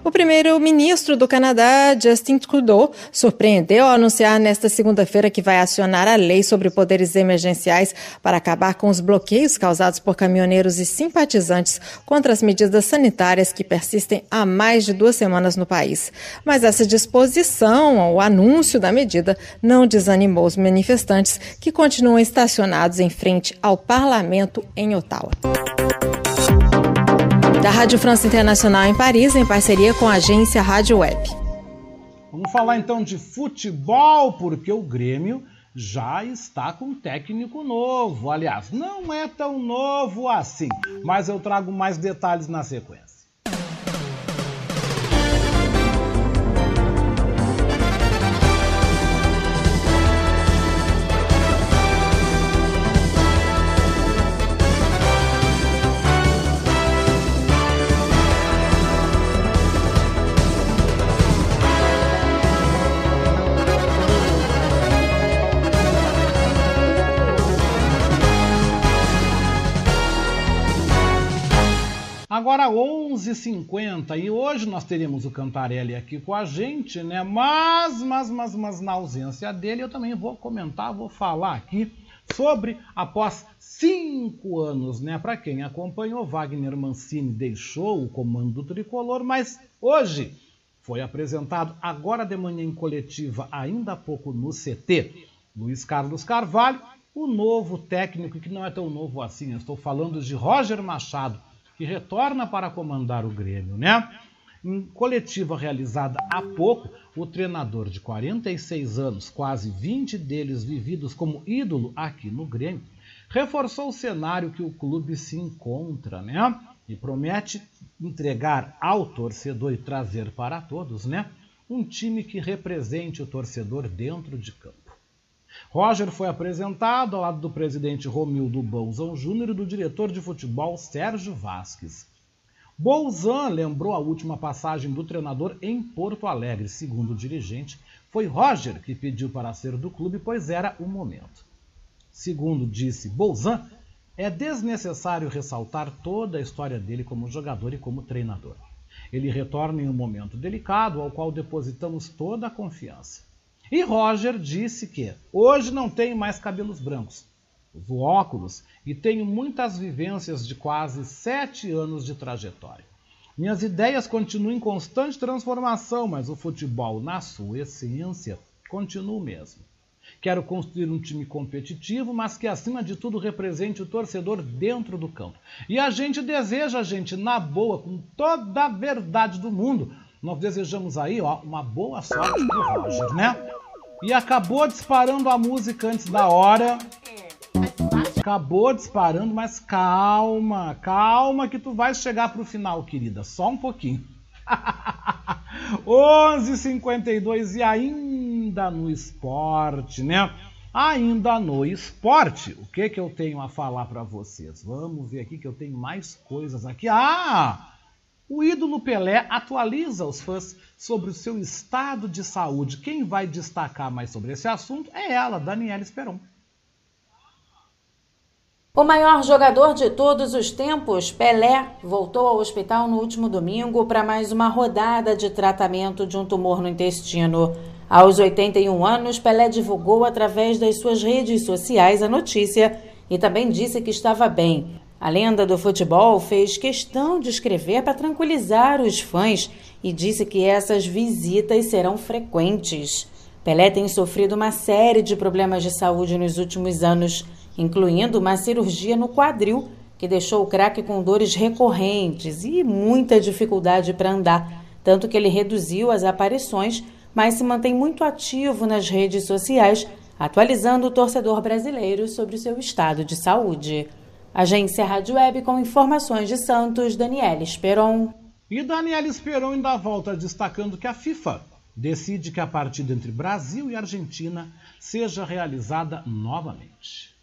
O primeiro-ministro do Canadá, Justin Trudeau, surpreendeu ao anunciar nesta segunda-feira que vai acionar a lei sobre poderes emergenciais para acabar com os bloqueios causados por caminhoneiros e simpatizantes contra as medidas sanitárias que persistem há mais de duas semanas no país. Mas essa disposição, o anúncio da medida, não desanimou os manifestantes que continuam estacionados em frente ao parlamento em Ottawa da Rádio França Internacional em Paris, em parceria com a agência Rádio Web. Vamos falar então de futebol, porque o Grêmio já está com um técnico novo. Aliás, não é tão novo assim, mas eu trago mais detalhes na sequência. Agora, 11 11h50 e hoje nós teríamos o Cantarelli aqui com a gente, né? Mas, mas, mas, mas na ausência dele eu também vou comentar, vou falar aqui sobre após cinco anos, né? Para quem acompanhou, Wagner Mancini deixou o comando do tricolor, mas hoje foi apresentado agora de manhã em coletiva, ainda há pouco no CT, Luiz Carlos Carvalho, o novo técnico, que não é tão novo assim, eu estou falando de Roger Machado, que retorna para comandar o Grêmio, né? Em coletiva realizada há pouco, o treinador de 46 anos, quase 20 deles vividos como ídolo aqui no Grêmio, reforçou o cenário que o clube se encontra, né? E promete entregar ao torcedor e trazer para todos, né? Um time que represente o torcedor dentro de campo. Roger foi apresentado ao lado do presidente Romildo Bolzão Júnior e do diretor de futebol Sérgio Vasques. Bolzan lembrou a última passagem do treinador em Porto Alegre. Segundo o dirigente, foi Roger que pediu para ser do clube, pois era o momento. Segundo disse Bolzan, é desnecessário ressaltar toda a história dele como jogador e como treinador. Ele retorna em um momento delicado ao qual depositamos toda a confiança. E Roger disse que hoje não tenho mais cabelos brancos, uso óculos e tenho muitas vivências de quase sete anos de trajetória. Minhas ideias continuam em constante transformação, mas o futebol, na sua essência, continua o mesmo. Quero construir um time competitivo, mas que acima de tudo represente o torcedor dentro do campo. E a gente deseja, gente, na boa, com toda a verdade do mundo, nós desejamos aí, ó, uma boa sorte pro Roger, né? E acabou disparando a música antes da hora. Acabou disparando, mas calma, calma que tu vai chegar pro final, querida. Só um pouquinho. 11:52 e ainda no esporte, né? Ainda no esporte, o que que eu tenho a falar para vocês? Vamos ver aqui que eu tenho mais coisas aqui. Ah! O ídolo Pelé atualiza os fãs sobre o seu estado de saúde. Quem vai destacar mais sobre esse assunto é ela, Daniela Esperon. O maior jogador de todos os tempos, Pelé, voltou ao hospital no último domingo para mais uma rodada de tratamento de um tumor no intestino. Aos 81 anos, Pelé divulgou através das suas redes sociais a notícia e também disse que estava bem. A lenda do futebol fez questão de escrever para tranquilizar os fãs e disse que essas visitas serão frequentes. Pelé tem sofrido uma série de problemas de saúde nos últimos anos, incluindo uma cirurgia no quadril que deixou o craque com dores recorrentes e muita dificuldade para andar, tanto que ele reduziu as aparições, mas se mantém muito ativo nas redes sociais, atualizando o torcedor brasileiro sobre o seu estado de saúde. Agência Rádio Web com informações de Santos, Daniela Esperon. E Daniela Esperon ainda volta destacando que a FIFA decide que a partida entre Brasil e Argentina seja realizada novamente.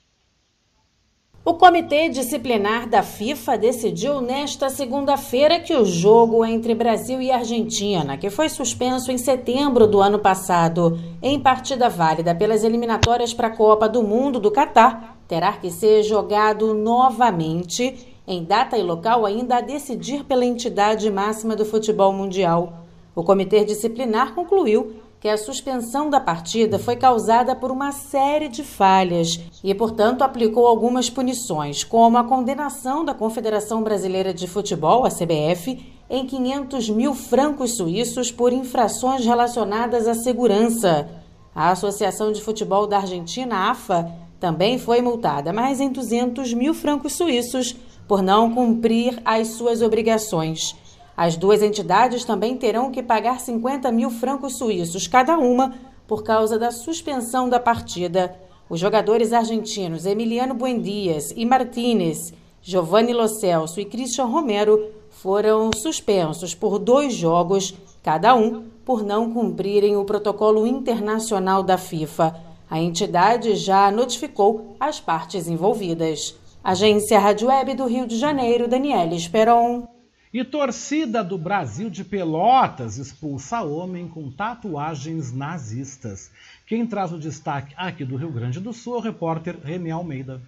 O Comitê Disciplinar da FIFA decidiu nesta segunda-feira que o jogo entre Brasil e Argentina, que foi suspenso em setembro do ano passado, em partida válida pelas eliminatórias para a Copa do Mundo do Catar, terá que ser jogado novamente em data e local ainda a decidir pela entidade máxima do futebol mundial. O comitê disciplinar concluiu que a suspensão da partida foi causada por uma série de falhas e, portanto, aplicou algumas punições, como a condenação da Confederação Brasileira de Futebol, a CBF, em 500 mil francos suíços por infrações relacionadas à segurança. A Associação de Futebol da Argentina, AFA, também foi multada, mas em 200 mil francos suíços por não cumprir as suas obrigações. As duas entidades também terão que pagar 50 mil francos suíços cada uma por causa da suspensão da partida. Os jogadores argentinos Emiliano Buendias e Martínez, Giovanni Lo Celso e Christian Romero foram suspensos por dois jogos, cada um, por não cumprirem o protocolo internacional da FIFA. A entidade já notificou as partes envolvidas. Agência Rádio Web do Rio de Janeiro, Daniela Esperon. E torcida do Brasil de Pelotas expulsa homem com tatuagens nazistas. Quem traz o destaque aqui do Rio Grande do Sul é o repórter René Almeida.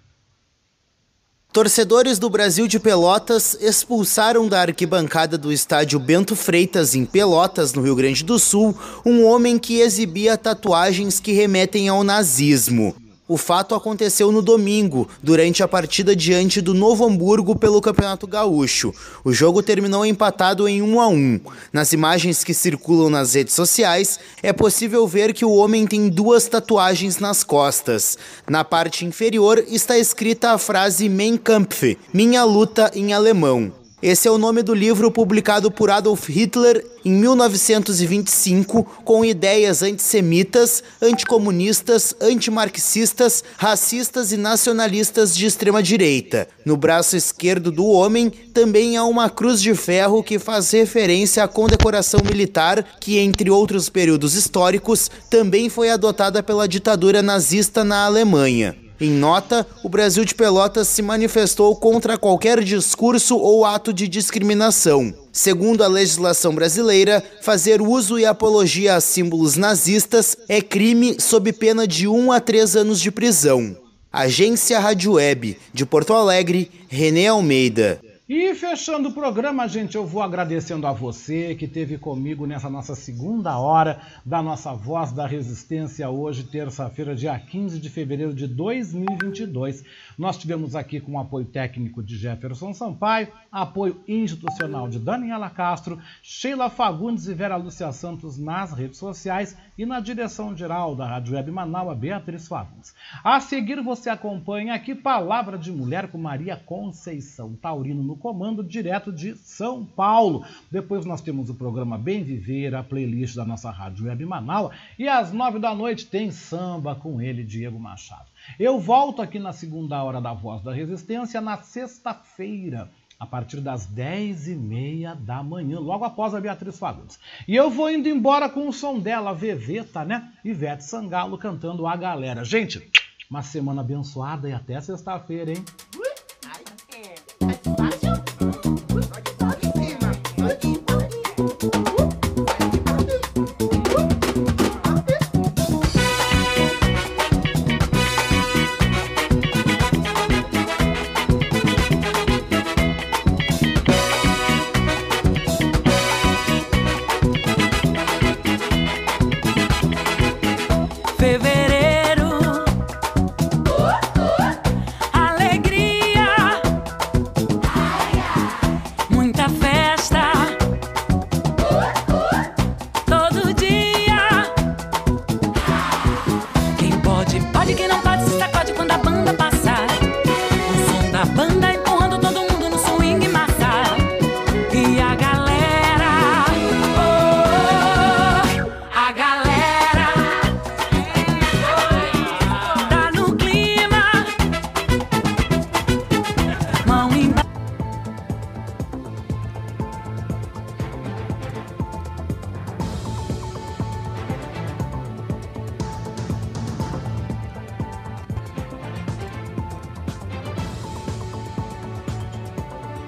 Torcedores do Brasil de Pelotas expulsaram da arquibancada do estádio Bento Freitas, em Pelotas, no Rio Grande do Sul, um homem que exibia tatuagens que remetem ao nazismo. O fato aconteceu no domingo, durante a partida diante do Novo Hamburgo pelo Campeonato Gaúcho. O jogo terminou empatado em 1 a 1. Nas imagens que circulam nas redes sociais, é possível ver que o homem tem duas tatuagens nas costas. Na parte inferior está escrita a frase Mein Kampf, minha luta em alemão. Esse é o nome do livro publicado por Adolf Hitler em 1925, com ideias antissemitas, anticomunistas, antimarxistas, racistas e nacionalistas de extrema direita. No braço esquerdo do homem também há uma cruz de ferro que faz referência à condecoração militar, que, entre outros períodos históricos, também foi adotada pela ditadura nazista na Alemanha. Em nota, o Brasil de Pelotas se manifestou contra qualquer discurso ou ato de discriminação. Segundo a legislação brasileira, fazer uso e apologia a símbolos nazistas é crime sob pena de 1 a 3 anos de prisão. Agência Rádio Web, de Porto Alegre, René Almeida. E fechando o programa, gente, eu vou agradecendo a você que esteve comigo nessa nossa segunda hora da nossa Voz da Resistência, hoje, terça-feira, dia 15 de fevereiro de 2022. Nós tivemos aqui com o apoio técnico de Jefferson Sampaio, apoio institucional de Daniela Castro, Sheila Fagundes e Vera Lúcia Santos nas redes sociais e na direção geral da Rádio Web Manaus, Beatriz Fagundes. A seguir, você acompanha aqui Palavra de Mulher com Maria Conceição Taurino no comando, direto de São Paulo. Depois nós temos o programa Bem Viver, a playlist da nossa Rádio Web Manaus e às nove da noite tem samba com ele, Diego Machado. Eu volto aqui na segunda hora da Voz da Resistência na sexta-feira, a partir das dez e meia da manhã, logo após a Beatriz Fagundes. E eu vou indo embora com o som dela, Veveta, né? Ivete Sangalo cantando A Galera. Gente, uma semana abençoada e até sexta-feira, hein?